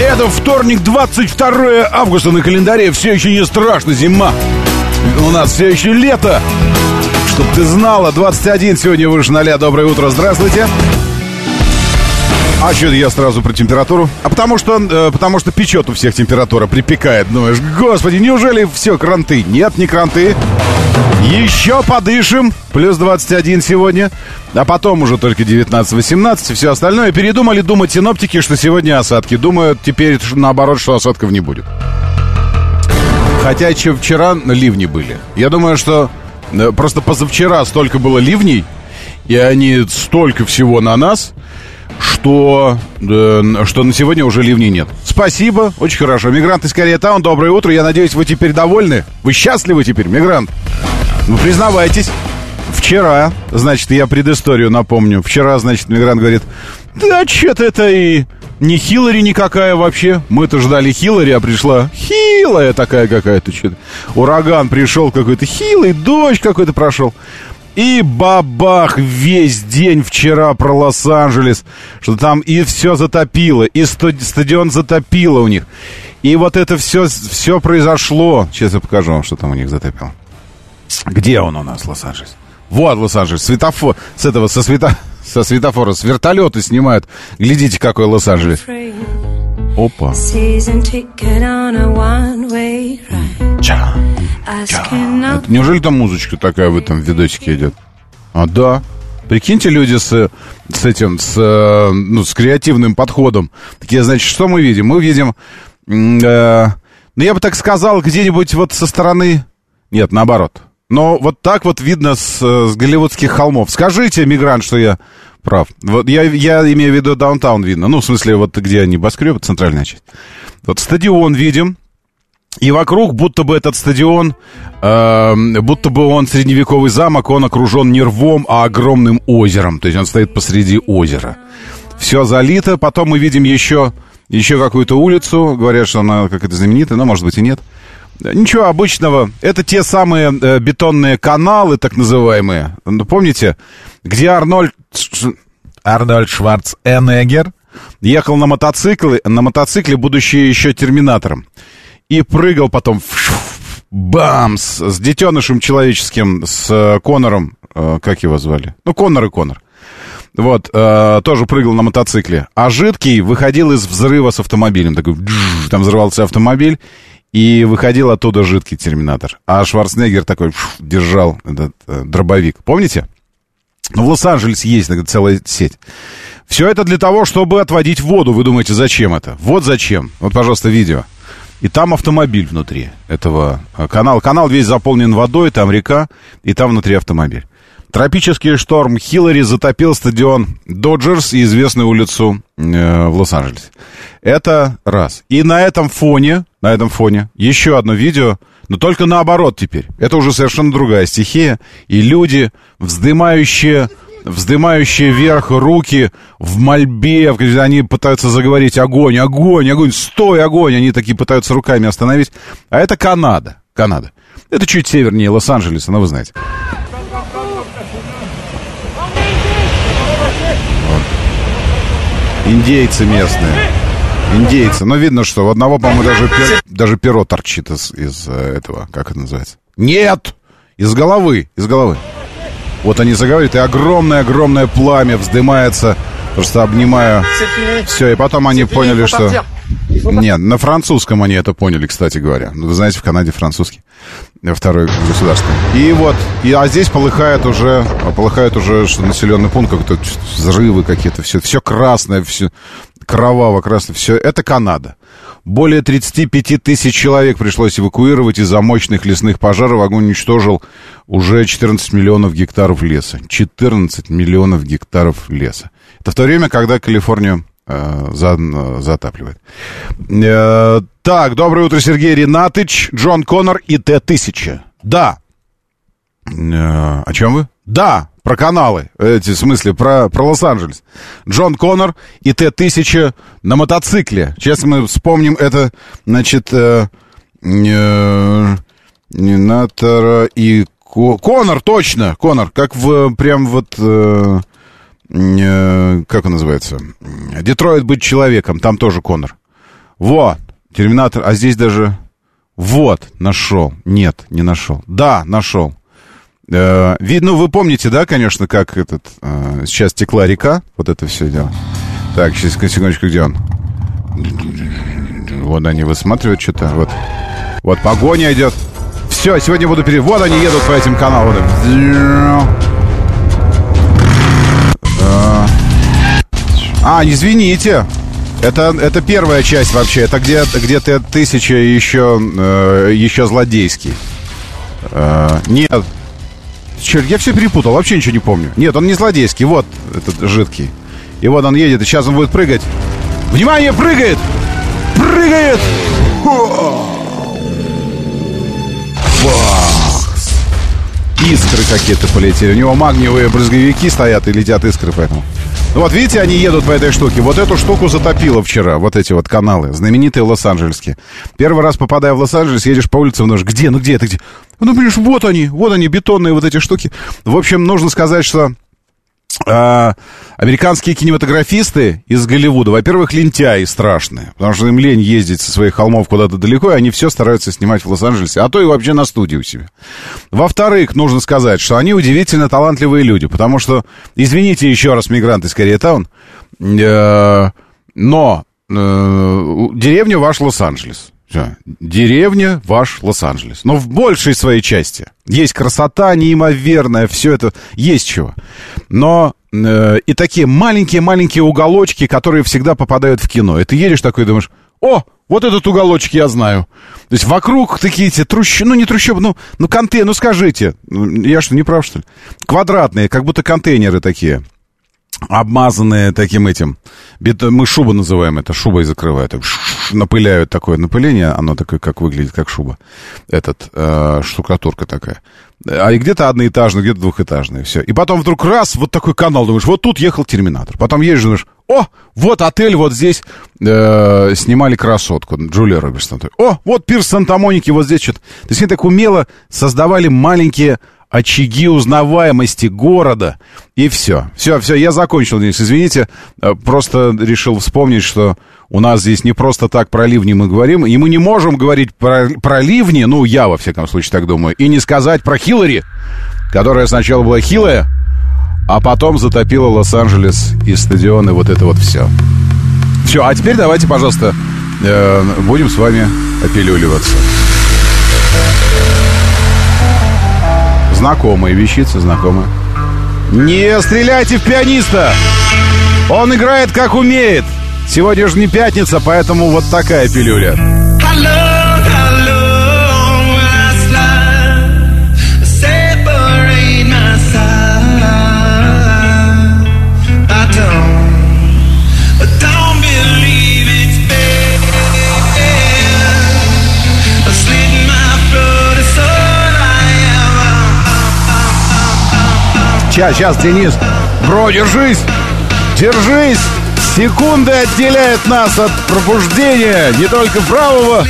Это вторник, 22 августа на календаре. Все еще не страшно, зима. У нас все еще лето. Чтоб ты знала, 21 сегодня выше 0. Доброе утро, здравствуйте. А что я сразу про температуру? А потому что, э, потому что печет у всех температура, припекает. Думаешь, господи, неужели все кранты? Нет, не кранты. Еще подышим. Плюс 21 сегодня. А потом уже только 19-18 и все остальное. Передумали думать синоптики, что сегодня осадки. Думают теперь наоборот, что осадков не будет. Хотя еще вчера ливни были. Я думаю, что э, просто позавчера столько было ливней, и они столько всего на нас, что, э, что на сегодня уже ливней нет. Спасибо, очень хорошо. Мигрант из Корея Таун, доброе утро. Я надеюсь, вы теперь довольны? Вы счастливы теперь, мигрант? Ну, признавайтесь. Вчера, значит, я предысторию напомню. Вчера, значит, мигрант говорит, да что-то это и не Хиллари никакая вообще. Мы-то ждали Хиллари, а пришла хилая такая какая-то. Ураган пришел какой-то хилый, дождь какой-то прошел. И бабах весь день вчера про Лос-Анджелес, что там и все затопило, и стадион затопило у них. И вот это все, все произошло. Сейчас я покажу вам, что там у них затопило. Где он у нас, Лос-Анджелес? Вот Лос-Анджелес, светофор, с этого, со, света, со светофора, с вертолета снимают. Глядите, какой Лос-Анджелес. Опа. Ча. Ча. Это, неужели там музычка такая в этом видосике идет? А, да. Прикиньте, люди с, с этим, с, ну, с креативным подходом. Такие, значит, что мы видим? Мы видим, э, ну, я бы так сказал, где-нибудь вот со стороны... Нет, наоборот. Но вот так вот видно с, с голливудских холмов. Скажите, мигрант, что я прав. Вот я, я имею в виду даунтаун видно. Ну, в смысле, вот где небоскребы, центральная часть. Вот стадион видим. И вокруг, будто бы этот стадион, э, будто бы он средневековый замок, он окружен не рвом, а огромным озером. То есть он стоит посреди озера. Все залито. Потом мы видим еще, еще какую-то улицу. Говорят, что она какая-то знаменитая, но, может быть, и нет. Ничего обычного. Это те самые э, бетонные каналы, так называемые. Ну, помните, где Арнольд, Арнольд Шварценеггер ехал на мотоцикле, на мотоцикле, будучи еще терминатором. И прыгал потом бамс с детенышем человеческим, с э, Конором, э, как его звали? Ну, Конор и Конор. Вот, э, тоже прыгал на мотоцикле. А жидкий выходил из взрыва с автомобилем. Такой, там взрывался автомобиль. И выходил оттуда жидкий терминатор. А Шварценеггер такой держал этот э, дробовик. Помните? Ну, в Лос-Анджелесе есть целая сеть. Все это для того, чтобы отводить воду. Вы думаете, зачем это? Вот зачем. Вот, пожалуйста, видео. И там автомобиль внутри этого э, канала. Канал весь заполнен водой, там река, и там внутри автомобиль. Тропический шторм Хиллари затопил стадион Доджерс и известную улицу э, в Лос-Анджелесе. Это раз. И на этом фоне, на этом фоне еще одно видео, но только наоборот теперь. Это уже совершенно другая стихия. И люди, вздымающие, вздымающие вверх руки в мольбе, они пытаются заговорить огонь, огонь, огонь, стой, огонь. Они такие пытаются руками остановить. А это Канада. Канада. Это чуть севернее Лос-Анджелеса, но вы знаете. Индейцы местные. Индейцы. Но видно, что у одного, по-моему, даже, пер, даже перо торчит из, из э, этого, как это называется? Нет! Из головы, из головы. Вот они заговорят, и огромное-огромное пламя вздымается, просто обнимая все. И потом они поняли, что... Нет, на французском они это поняли, кстати говоря. Вы знаете, в Канаде французский. Второй государство. И вот, и, а здесь полыхает уже, полыхает уже что населенный пункт, как-то взрывы какие-то, все, все красное, все кроваво-красное, все. Это Канада. Более 35 тысяч человек пришлось эвакуировать из-за мощных лесных пожаров. Огонь уничтожил уже 14 миллионов гектаров леса. 14 миллионов гектаров леса. Это в то время, когда Калифорнию э, за, затапливает. Э, так, доброе утро, Сергей Ренатыч, Джон Коннор и Т-1000. Да. Э, о чем вы? Да, про каналы, эти, в смысле, про, про Лос-Анджелес. Джон Коннор и Т-1000 на мотоцикле. Сейчас мы вспомним это, значит, э, э, Нинатора и Ко... Конор, точно, Конор, как в, прям вот, э, э, как он называется? Детройт быть человеком, там тоже Конор. Вот, Терминатор, а здесь даже... Вот, нашел. Нет, не нашел. Да, нашел. Э, ну, вы помните, да, конечно, как этот... Э, сейчас текла река, вот это все дело. Так, сейчас, секундочку, где он? Вот они высматривают что-то, вот. Вот погоня идет. Все, сегодня буду перед... Вот они едут по этим каналам. А, извините. Это, это первая часть вообще. Это где, где-то тысяча еще, э, еще злодейский. Э, нет, Черт, я все перепутал, вообще ничего не помню. Нет, он не злодейский, вот этот жидкий. И вот он едет, и сейчас он будет прыгать. Внимание, прыгает! Прыгает! Искры какие-то полетели. У него магниевые брызговики стоят и летят искры поэтому. Ну вот видите, они едут по этой штуке. Вот эту штуку затопило вчера, вот эти вот каналы, знаменитые лос-анджелесские. Первый раз попадая в Лос-Анджелес, едешь по улице, ну где, ну где это, где? Ну, понимаешь, вот они, вот они, бетонные вот эти штуки. В общем, нужно сказать, что а, американские кинематографисты из Голливуда, во-первых, лентяи страшные, потому что им лень ездить со своих холмов куда-то далеко, и они все стараются снимать в Лос-Анджелесе, а то и вообще на студии у себя. Во-вторых, нужно сказать, что они удивительно талантливые люди, потому что, извините еще раз, мигранты скорее таун, э, но э, деревня ваш Лос-Анджелес. Все. Деревня ваш Лос-Анджелес. Но в большей своей части. Есть красота неимоверная, все это есть чего. Но э, и такие маленькие-маленькие уголочки, которые всегда попадают в кино. И ты едешь такой и думаешь, о, вот этот уголочек я знаю. То есть вокруг такие эти трущобы, ну не трущобы, ну, ну контейнеры, ну скажите, ну, я что, не прав, что ли? Квадратные, как будто контейнеры такие обмазанные таким этим, мы шуба называем это, шубой закрывают, напыляют такое напыление, оно такое, как выглядит, как шуба, этот, э, штукатурка такая. А и где-то одноэтажный, где-то двухэтажный, все. И потом вдруг раз, вот такой канал, думаешь, вот тут ехал Терминатор. Потом едешь, думаешь, о, вот отель, вот здесь э, снимали красотку, Джулия Робертсон. О, вот пирс Санта-Моники, вот здесь что-то. То есть они так умело создавали маленькие очаги узнаваемости города, и все. Все, все, я закончил, Денис, извините, э, просто решил вспомнить, что у нас здесь не просто так про ливни мы говорим, и мы не можем говорить про, про ливни, ну, я, во всяком случае, так думаю, и не сказать про Хиллари, которая сначала была хилая, а потом затопила Лос-Анджелес и стадионы, вот это вот все. Все, а теперь давайте, пожалуйста, э, будем с вами опилюливаться. Знакомая вещица, знакомая. Не стреляйте в пианиста! Он играет как умеет. Сегодня же не пятница, поэтому вот такая пилюля. Сейчас, сейчас, Денис. Бро, держись! Держись! Секунды отделяют нас от пробуждения не только правого,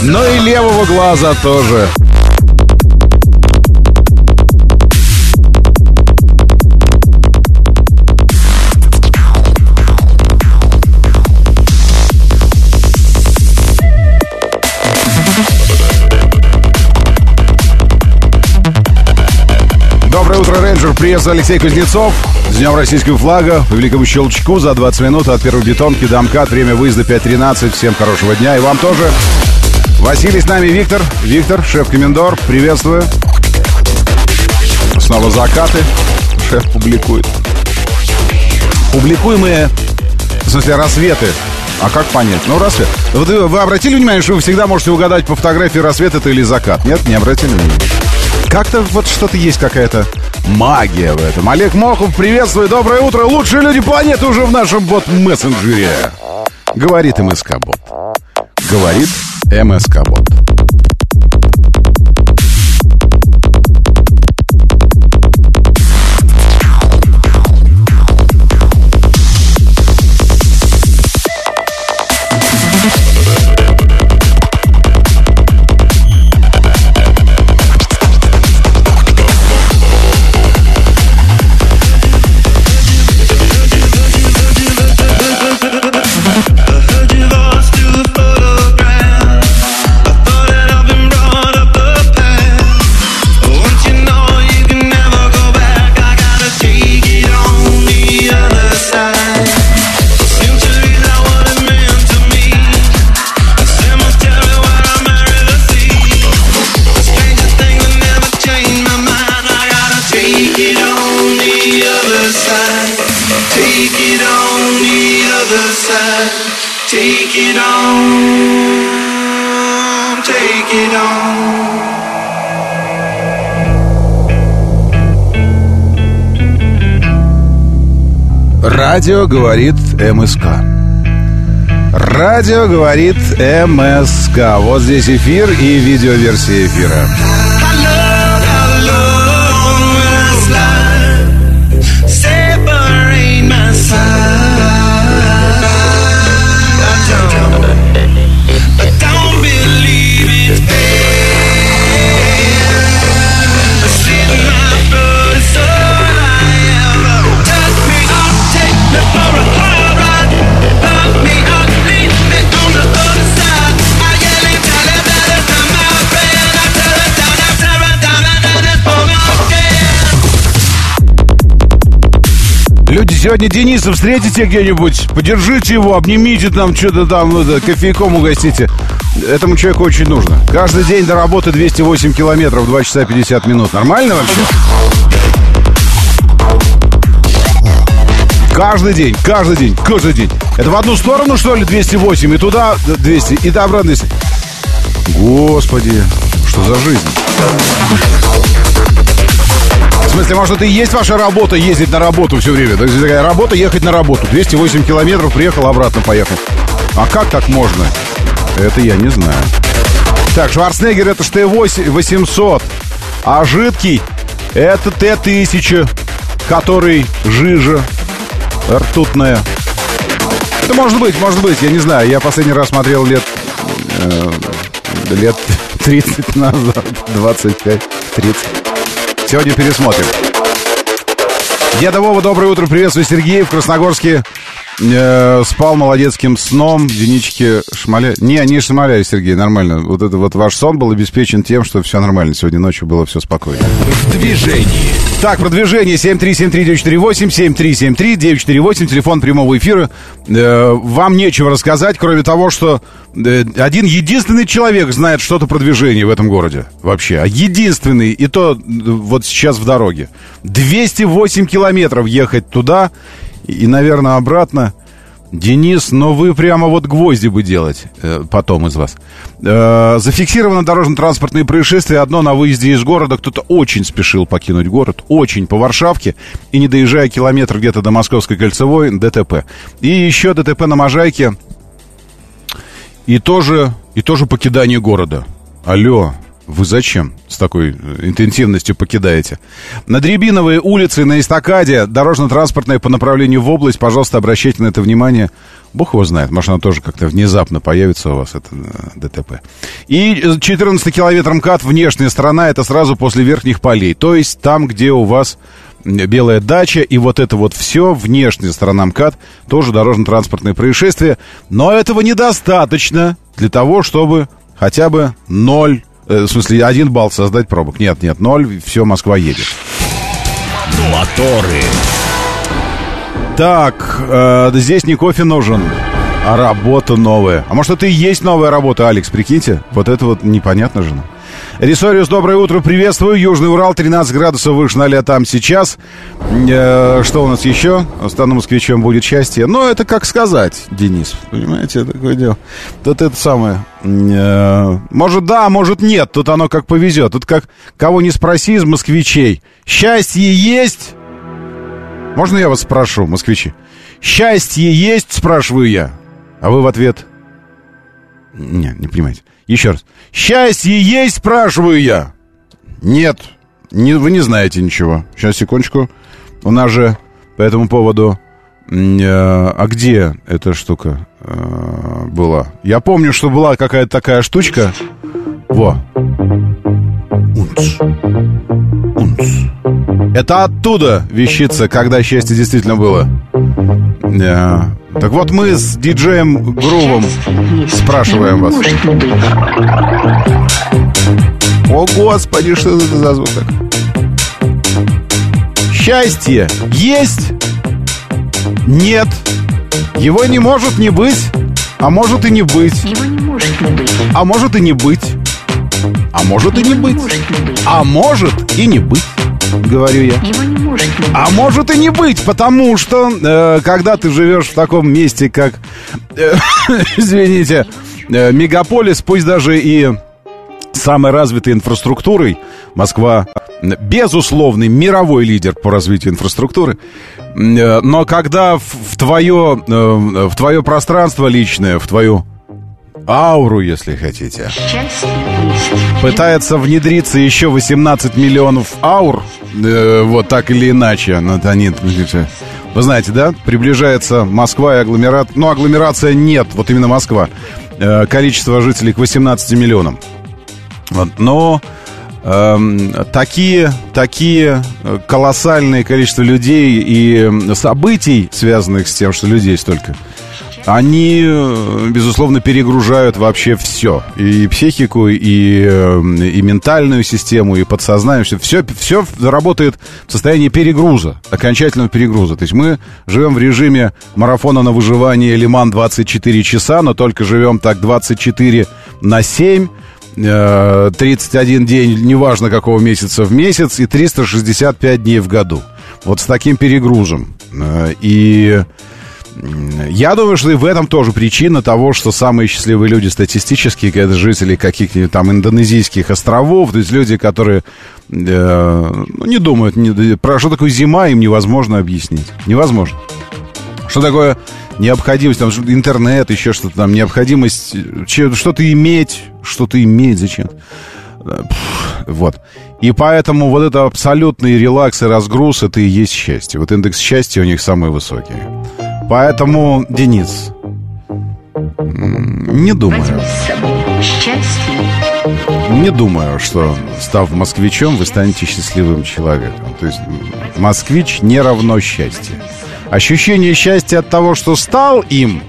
но и левого глаза тоже. Утро, рейнджер. Приветствую, Алексей Кузнецов. С Днем Российского флага. По великому щелчку за 20 минут от первой бетонки до МКАД. Время выезда 5.13. Всем хорошего дня. И вам тоже. Василий с нами, Виктор. Виктор, шеф-комендор. Приветствую. Снова закаты. Шеф публикует. Публикуемые, в смысле, рассветы. А как понять? Ну, рассвет. Вот вы, вы обратили внимание, что вы всегда можете угадать по фотографии рассвет это или закат? Нет, не обратили внимания. Как-то вот что-то есть какая-то магия в этом. Олег Мохов, приветствую, доброе утро. Лучшие люди планеты уже в нашем бот-мессенджере. Говорит МСК-бот. Говорит МСК-бот. Радио говорит МСК. Радио говорит МСК. Вот здесь эфир и видеоверсия эфира. Сегодня Дениса встретите где-нибудь, подержите его, обнимите там, что-то там, это, кофейком угостите. Этому человеку очень нужно. Каждый день до работы 208 километров, 2 часа 50 минут. Нормально вообще? Каждый день, каждый день, каждый день. Это в одну сторону, что ли, 208, и туда 200, и обратно 200. Господи, что за жизнь? В смысле, может, это и есть ваша работа, ездить на работу все время? То есть такая работа, ехать на работу. 208 километров, приехал, обратно поехал. А как так можно? Это я не знаю. Так, Шварценеггер это Т-800, а жидкий это Т-1000, который жижа ртутная. Это может быть, может быть, я не знаю. Я последний раз смотрел лет... Э, лет 30 назад, 25, 30. Сегодня пересмотрим. Деда Вова, доброе утро, приветствую Сергей в Красногорске. Э, спал молодецким сном, единички шмаля... Не, не шмаляю, Сергей, нормально. Вот это вот ваш сон был обеспечен тем, что все нормально. Сегодня ночью было все спокойно. В движении. Так, продвижение 7373948, 7373948, телефон прямого эфира. Э, вам нечего рассказать, кроме того, что э, один единственный человек знает что-то про движение в этом городе. Вообще. А единственный, и то э, вот сейчас в дороге. 208 километров ехать туда и, наверное, обратно. Денис, но вы прямо вот гвозди бы делать э, потом из вас. Э, зафиксировано дорожно-транспортные происшествия. Одно на выезде из города. Кто-то очень спешил покинуть город. Очень по Варшавке. И не доезжая километр где-то до Московской кольцевой, ДТП. И еще ДТП на Можайке. И тоже, и тоже покидание города. Алло, вы зачем с такой э, интенсивностью покидаете? На Дребиновой улице на эстакаде дорожно-транспортная по направлению в область. Пожалуйста, обращайте на это внимание. Бог его знает, может, она тоже как-то внезапно появится у вас, это э, ДТП. И 14 километр МКАД, внешняя сторона, это сразу после верхних полей. То есть там, где у вас белая дача, и вот это вот все, внешняя сторона МКАД, тоже дорожно-транспортное происшествие. Но этого недостаточно для того, чтобы хотя бы ноль Э, в смысле, один балл создать пробок. Нет, нет, ноль, все, Москва едет. Моторы. Так, э, здесь не кофе нужен, а работа новая. А может, это и есть новая работа, Алекс, прикиньте? Вот это вот непонятно же. Рисориус, доброе утро, приветствую. Южный Урал, 13 градусов выше 0 там сейчас. Э, что у нас еще? Стану москвичом будет счастье. Но это как сказать, Денис, понимаете, такое дело. Тут это самое... Э, может да, может нет, тут оно как повезет. Тут как кого не спроси из москвичей. Счастье есть? Можно я вас спрошу, москвичи? Счастье есть, спрашиваю я. А вы в ответ... Не, не понимаете. Еще раз. Счастье есть, спрашиваю я. Нет, не, вы не знаете ничего. Сейчас, секундочку. У нас же по этому поводу... Э, а где эта штука э, была? Я помню, что была какая-то такая штучка. Во. Это оттуда вещица, когда счастье действительно было. Э, так вот мы с диджеем Грувом спрашиваем вас. О, Господи, что это за звук Счастье есть? Нет. Его не может не быть, а может и не быть. Его не может не быть. А может и не быть. А может и не быть. А может и не быть говорю я. А может и не быть, потому что э, когда ты живешь в таком месте, как, э, извините, э, мегаполис, пусть даже и самой развитой инфраструктурой, Москва безусловный мировой лидер по развитию инфраструктуры. Э, но когда в, в, твое, э, в твое пространство личное, в твою ауру, если хотите. Пытается внедриться еще 18 миллионов аур, э, вот так или иначе. Но это они, вы знаете, да, приближается Москва и агломерат. Ну, агломерация нет, вот именно Москва. Э, количество жителей к 18 миллионам. Вот, но э, такие, такие колоссальные количество людей и событий, связанных с тем, что людей столько – они, э, безусловно, перегружают вообще все. И психику, и, э, и ментальную систему, и подсознание. Все, все работает в состоянии перегруза, окончательного перегруза. То есть мы живем в режиме марафона на выживание Лиман 24 часа, но только живем так 24 на 7 31 э, день, неважно какого месяца в месяц, и 365 дней в году. Вот с таким перегрузом. И я думаю, что и в этом тоже причина того, что самые счастливые люди статистически это жители каких-нибудь там индонезийских островов, то есть люди, которые э, ну, не думают не, про что такое зима, им невозможно объяснить. Невозможно. Что такое необходимость, там, интернет, еще что-то там, необходимость что-то иметь, что-то иметь, зачем? Вот. И поэтому вот это абсолютный релакс и разгруз, это и есть счастье. Вот индекс счастья у них самый высокий. Поэтому, Денис, не думаю. Не думаю, что, став москвичом, вы станете счастливым человеком. То есть москвич не равно счастье. Ощущение счастья от того, что стал им,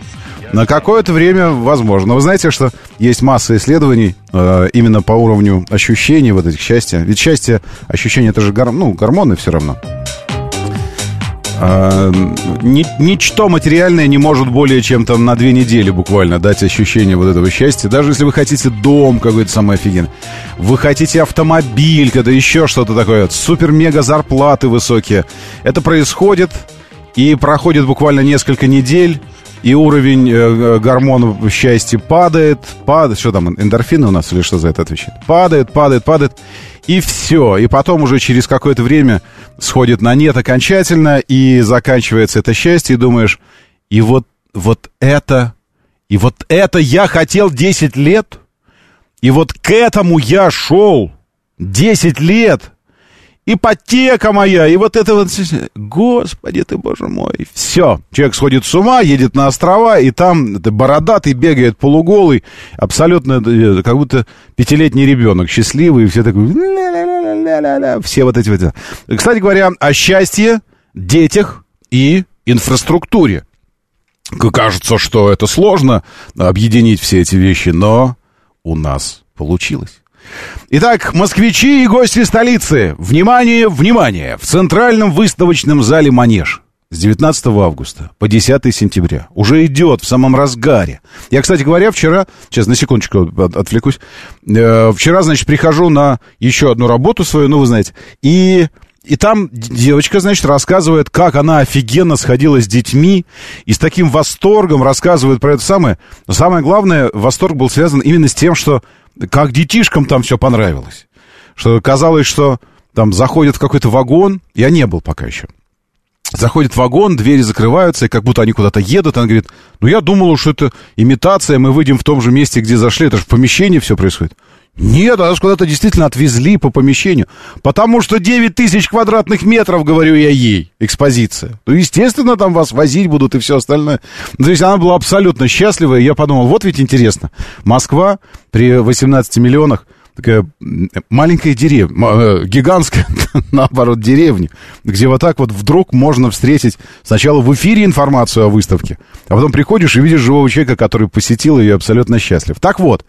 на какое-то время возможно. Вы знаете, что есть масса исследований э, именно по уровню ощущений вот этих счастья. Ведь счастье, ощущение, это же гор, ну, гормоны все равно. Ни, ничто материальное не может более чем там на две недели буквально дать ощущение вот этого счастья. Даже если вы хотите дом какой-то самый офигенный, вы хотите автомобиль, когда еще что-то такое, супер-мега зарплаты высокие. Это происходит и проходит буквально несколько недель, и уровень э, гормонов счастья падает, падает, что там, эндорфины у нас или что за это отвечает? Падает, падает, падает, и все. И потом уже через какое-то время сходит на нет окончательно, и заканчивается это счастье, и думаешь, и вот, вот это, и вот это я хотел 10 лет, и вот к этому я шел 10 лет, ипотека моя, и вот это вот... Господи ты, боже мой. Все. Человек сходит с ума, едет на острова, и там это бородатый бегает полуголый, абсолютно э, как будто пятилетний ребенок, счастливый, и все такое... Все вот эти вот... Кстати говоря, о счастье, детях и инфраструктуре. Кажется, что это сложно объединить все эти вещи, но у нас получилось. Итак, москвичи и гости столицы, внимание, внимание! В центральном выставочном зале «Манеж» с 19 августа по 10 сентября. Уже идет в самом разгаре. Я, кстати говоря, вчера, сейчас на секундочку отвлекусь, э, вчера, значит, прихожу на еще одну работу свою, ну, вы знаете, и... И там девочка, значит, рассказывает, как она офигенно сходила с детьми, и с таким восторгом рассказывает про это самое. Но самое главное, восторг был связан именно с тем, что как детишкам там все понравилось. Что казалось, что там заходят в какой-то вагон, я не был пока еще, Заходит в вагон, двери закрываются, и как будто они куда-то едут. Она говорит, ну я думала, что это имитация, мы выйдем в том же месте, где зашли, это же в помещении все происходит. Нет, нас куда-то действительно отвезли по помещению. Потому что 9 тысяч квадратных метров, говорю я ей, экспозиция. Ну, естественно, там вас возить будут и все остальное. Ну, то есть она была абсолютно счастлива, и я подумал, вот ведь интересно. Москва при 18 миллионах – такая маленькая деревня, э, гигантская, наоборот, деревня, где вот так вот вдруг можно встретить сначала в эфире информацию о выставке, а потом приходишь и видишь живого человека, который посетил ее абсолютно счастлив. Так вот,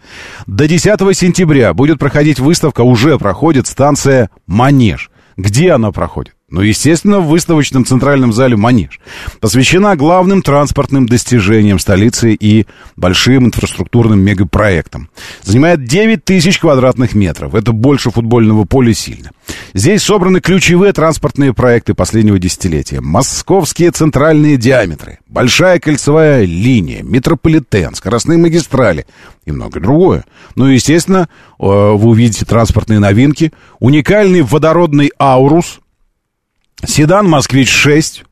до 10 сентября будет проходить выставка, уже проходит станция «Манеж». Где она проходит? Ну, естественно, в выставочном центральном зале «Манеж». Посвящена главным транспортным достижениям столицы и большим инфраструктурным мегапроектам. Занимает 9 тысяч квадратных метров. Это больше футбольного поля сильно. Здесь собраны ключевые транспортные проекты последнего десятилетия. Московские центральные диаметры, большая кольцевая линия, метрополитен, скоростные магистрали и многое другое. Ну и, естественно, э, вы увидите транспортные новинки. Уникальный водородный «Аурус», Седан «Москвич-6».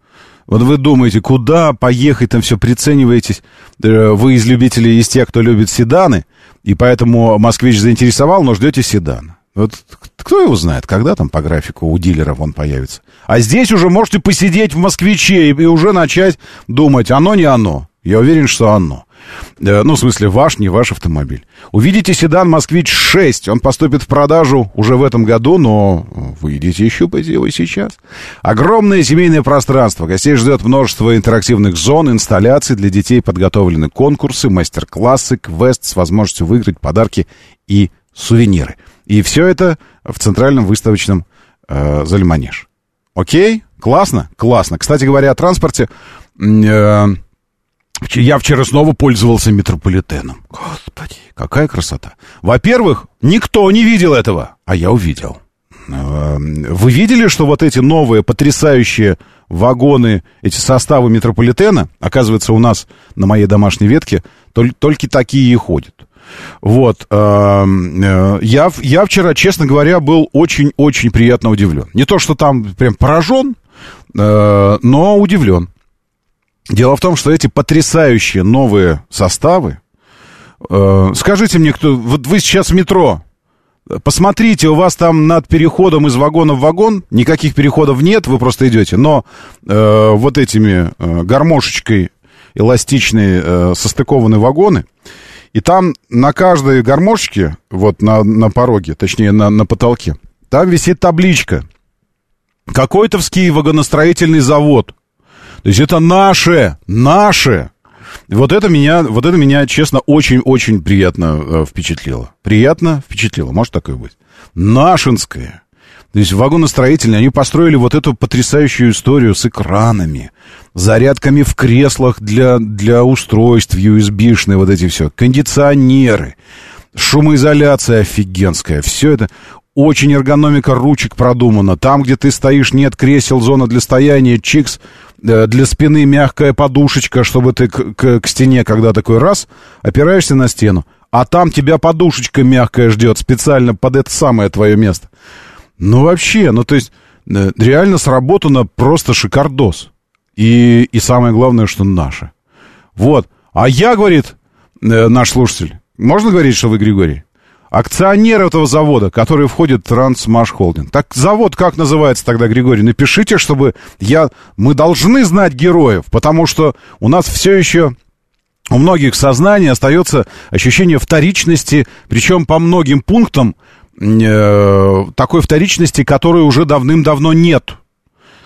Вот вы думаете, куда поехать, там все прицениваетесь. Э, вы из любителей, из тех, кто любит седаны, и поэтому «Москвич» заинтересовал, но ждете седан. Вот кто его знает, когда там по графику у дилеров он появится. А здесь уже можете посидеть в «Москвиче» и уже начать думать, оно не оно. Я уверен, что оно. Э, ну, в смысле, ваш, не ваш автомобиль. Увидите седан «Москвич-6». Он поступит в продажу уже в этом году, но вы идите еще по его сейчас. Огромное семейное пространство. Гостей ждет множество интерактивных зон, инсталляций. Для детей подготовлены конкурсы, мастер-классы, квест с возможностью выиграть подарки и сувениры. И все это в центральном выставочном э, зале «Манеж». Окей? Классно? Классно. Кстати говоря, о транспорте... Э, я вчера снова пользовался метрополитеном. Господи, какая красота. Во-первых, никто не видел этого, а я увидел. Эм, вы видели, что вот эти новые потрясающие вагоны, эти составы метрополитена, оказывается, у нас на моей домашней ветке только такие и ходят. Вот. Эм, э, я, я вчера, честно говоря, был очень-очень приятно удивлен. Не то, что там прям поражен, э, но удивлен. Дело в том, что эти потрясающие новые составы... Э, скажите мне, кто... Вот вы сейчас в метро. Посмотрите, у вас там над переходом из вагона в вагон никаких переходов нет, вы просто идете. Но э, вот этими э, гармошечкой эластичные э, состыкованные вагоны, и там на каждой гармошечке, вот на, на пороге, точнее на, на потолке, там висит табличка. Какой-то вагоностроительный завод. То есть это наше, наше. Вот это меня, вот это меня, честно, очень-очень приятно э, впечатлило. Приятно впечатлило, может такое быть. Нашинское. То есть вагоностроительные, они построили вот эту потрясающую историю с экранами, зарядками в креслах для, для устройств USB-шные, вот эти все, кондиционеры, шумоизоляция офигенская, все это очень эргономика ручек продумана. Там, где ты стоишь, нет кресел, зона для стояния, чикс, Э, для спины мягкая подушечка, чтобы ты к, к, к стене, когда такой раз, опираешься на стену, а там тебя подушечка мягкая ждет специально под это самое твое место. Ну, вообще, ну, то есть, э, реально сработано просто шикардос. И, и самое главное, что наше. Вот. А я, говорит э, наш слушатель, можно говорить, что вы Григорий? Акционер этого завода, который входит в Трансмаш Холдинг. Так завод как называется тогда, Григорий? Напишите, чтобы я... Мы должны знать героев, потому что у нас все еще... У многих в сознании остается ощущение вторичности, причем по многим пунктам э, такой вторичности, которой уже давным-давно нет.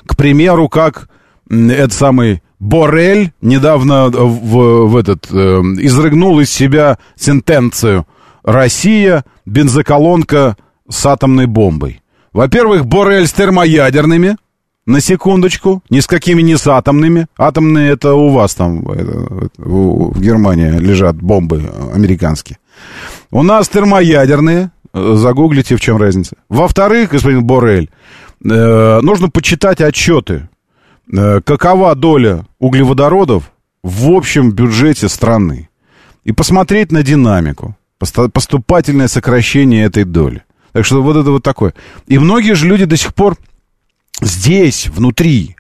К примеру, как этот самый Борель недавно в, в этот, э, изрыгнул из себя сентенцию Россия бензоколонка с атомной бомбой. Во-первых, Борель с термоядерными, на секундочку, ни с какими не с атомными. Атомные это у вас там, в Германии лежат бомбы американские. У нас термоядерные, загуглите, в чем разница. Во-вторых, господин Борель, э, нужно почитать отчеты. Э, какова доля углеводородов в общем бюджете страны? И посмотреть на динамику, поступательное сокращение этой доли. Так что вот это вот такое. И многие же люди до сих пор здесь, внутри,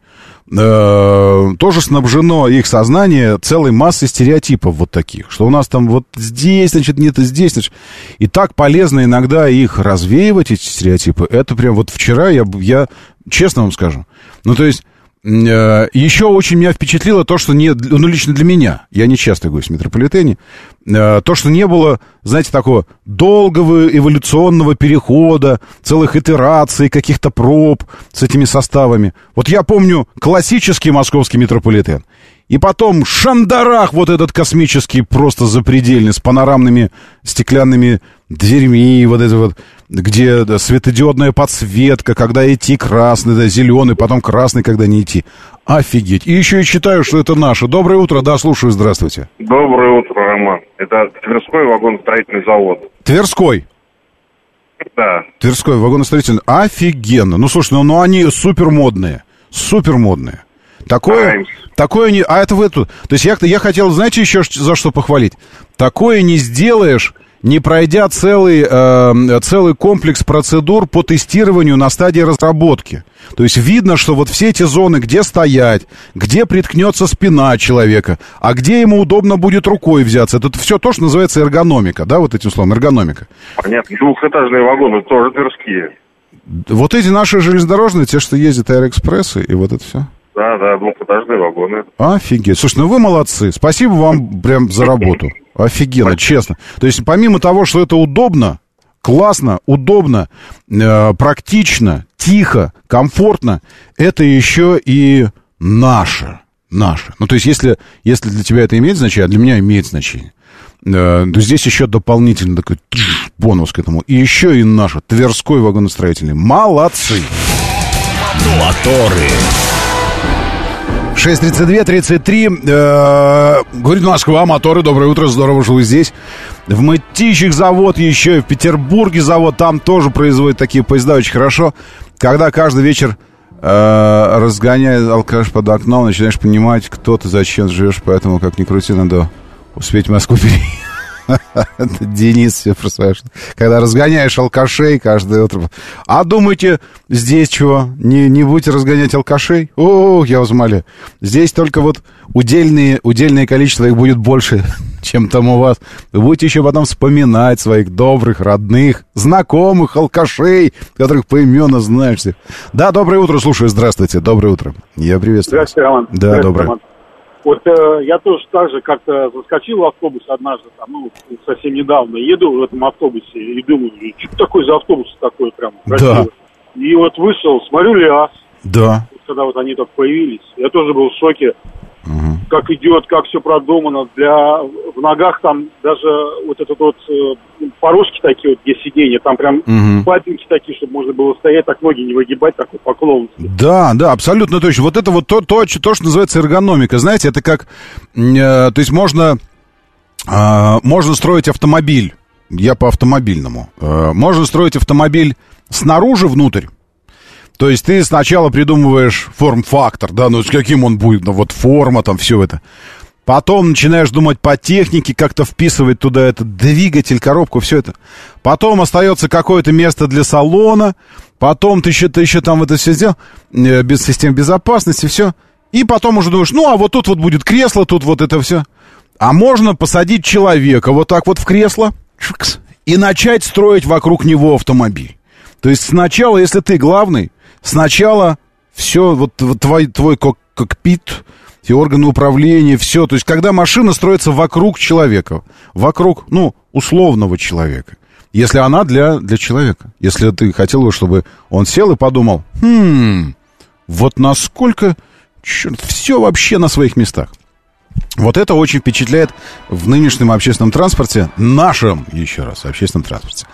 э, тоже снабжено их сознание целой массой стереотипов вот таких, что у нас там вот здесь, значит, нет и здесь, значит. И так полезно иногда их развеивать, эти стереотипы. Это прям вот вчера я, я честно вам скажу. Ну, то есть Еще очень меня впечатлило то, что не, ну, лично для меня, я не часто гость в метрополитене, э, то, что не было, знаете, такого долгого эволюционного перехода, целых итераций, каких-то проб с этими составами. Вот я помню классический московский метрополитен. И потом Шандарах, вот этот космический, просто запредельный, с панорамными стеклянными дверьми, вот это вот где да, светодиодная подсветка, когда идти красный, да, зеленый, потом красный, когда не идти. Офигеть. И еще и считаю, что это наше. Доброе утро, да, слушаю, здравствуйте. Доброе утро, Роман. Это Тверской вагоностроительный завод. Тверской? Да. Тверской вагоностроительный. Офигенно. Ну, слушай, ну, ну они супер модные. Супер модные. Такое, Стараемся. такое не... А это вы тут... То есть я, я хотел, знаете, еще за что похвалить? Такое не сделаешь не пройдя целый, э, целый комплекс процедур по тестированию на стадии разработки. То есть видно, что вот все эти зоны, где стоять, где приткнется спина человека, а где ему удобно будет рукой взяться, это все то, что называется эргономика, да, вот этим словом, эргономика. Понятно, двухэтажные вагоны тоже тверские. Вот эти наши железнодорожные, те, что ездят аэроэкспрессы, и вот это все. Да, да, двухэтажные вагоны. Офигеть. Слушай, ну вы молодцы. Спасибо вам прям за работу. Офигенно, честно. То есть помимо того, что это удобно, классно, удобно, э, практично, тихо, комфортно, это еще и наше. Наше. Ну, то есть, если, если для тебя это имеет значение, а для меня имеет значение, э, то здесь еще дополнительно такой бонус к этому. И еще и наше. Тверской вагоностроительный. Молодцы! Моторы. 6.32-33. Э, говорит Москва, моторы, доброе утро, здорово, что вы здесь. В Мытищах завод еще, и в Петербурге завод, там тоже производят такие поезда очень хорошо. Когда каждый вечер э, разгоняет алкаш под окном, начинаешь понимать, кто ты, зачем живешь, поэтому, как ни крути, надо успеть Москву переехать. Денис все про свое. Когда разгоняешь алкашей каждое утро. А думаете, здесь чего? Не, не будете разгонять алкашей? О, я вас умоляю. Здесь только вот удельные, удельное количество их будет больше, чем там у вас. Вы будете еще потом вспоминать своих добрых, родных, знакомых алкашей, которых по имену знаешь. Да, доброе утро, слушаю, здравствуйте, доброе утро. Я приветствую Здравствуйте, Роман. Да, доброе. Роман. Вот э, я тоже так же как-то заскочил в автобус однажды, там, ну, совсем недавно, еду в этом автобусе и думаю, что такой за автобус такой прям красивый. Да. И вот вышел, смотрю ЛиАЗ. Да. Когда вот они так появились, я тоже был в шоке угу. как идет, как все продумано. Для в ногах там даже вот этот вот э, порожки такие вот, где сиденья, там прям угу. папинки такие, чтобы можно было стоять, так ноги не выгибать, такой поклон. Да, да, абсолютно точно. Вот это вот то, то, то что называется эргономика. Знаете, это как, э, то есть можно, э, можно строить автомобиль. Я по автомобильному. Э, можно строить автомобиль снаружи внутрь. То есть ты сначала придумываешь форм-фактор, да, ну с каким он будет, ну вот форма, там все это. Потом начинаешь думать по технике, как-то вписывать туда этот двигатель, коробку, все это. Потом остается какое-то место для салона. Потом ты еще, ты еще там это все сделал, э, без систем безопасности, все. И потом уже думаешь, ну, а вот тут вот будет кресло, тут вот это все. А можно посадить человека вот так вот в кресло и начать строить вокруг него автомобиль. То есть сначала, если ты главный, сначала все, вот, вот твой, твой кок кокпит, все органы управления, все. То есть, когда машина строится вокруг человека, вокруг, ну, условного человека. Если она для, для человека. Если ты хотел бы, чтобы он сел и подумал, хм, вот насколько, черт, все вообще на своих местах. Вот это очень впечатляет в нынешнем общественном транспорте, нашем, еще раз, общественном транспорте.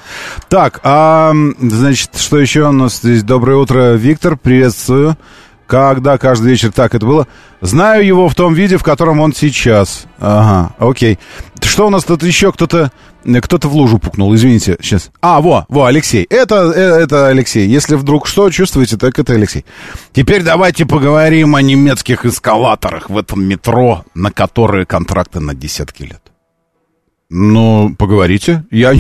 Так, а, значит, что еще у нас здесь? Доброе утро, Виктор, приветствую. Когда каждый вечер так это было? Знаю его в том виде, в котором он сейчас. Ага, окей. Что у нас тут еще кто-то... Кто-то в лужу пукнул, извините, сейчас. А, во, во, Алексей. Это, э, это Алексей. Если вдруг что чувствуете, так это Алексей. Теперь давайте поговорим о немецких эскалаторах в этом метро, на которые контракты на десятки лет. Ну, поговорите. Я...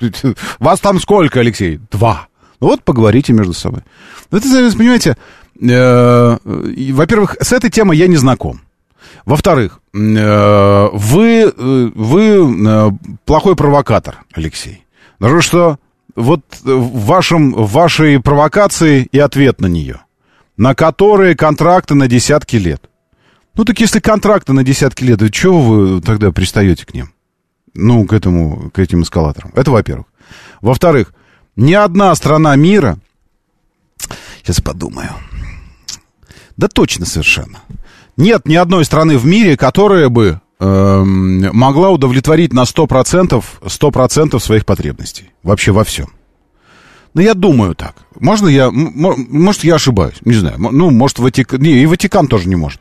Вас там сколько, Алексей? Два. Ну вот поговорите между собой. Ну, это, понимаете, э, во-первых, с этой темой я не знаком. Во-вторых, э, вы, э, вы плохой провокатор, Алексей. Потому что вот в, вашем, вашей провокации и ответ на нее, на которые контракты на десятки лет. Ну так если контракты на десятки лет, то чего вы тогда пристаете к ним? Ну, к этому, к этим эскалаторам. Это во-первых. Во-вторых, ни одна страна мира... Сейчас подумаю. Да точно совершенно. Нет ни одной страны в мире, которая бы э, могла удовлетворить на 100%, 100% своих потребностей. Вообще во всем. Ну, я думаю так. Можно я... Может, я ошибаюсь. Не знаю. Ну, может, Ватикан... Не, и Ватикан тоже не может.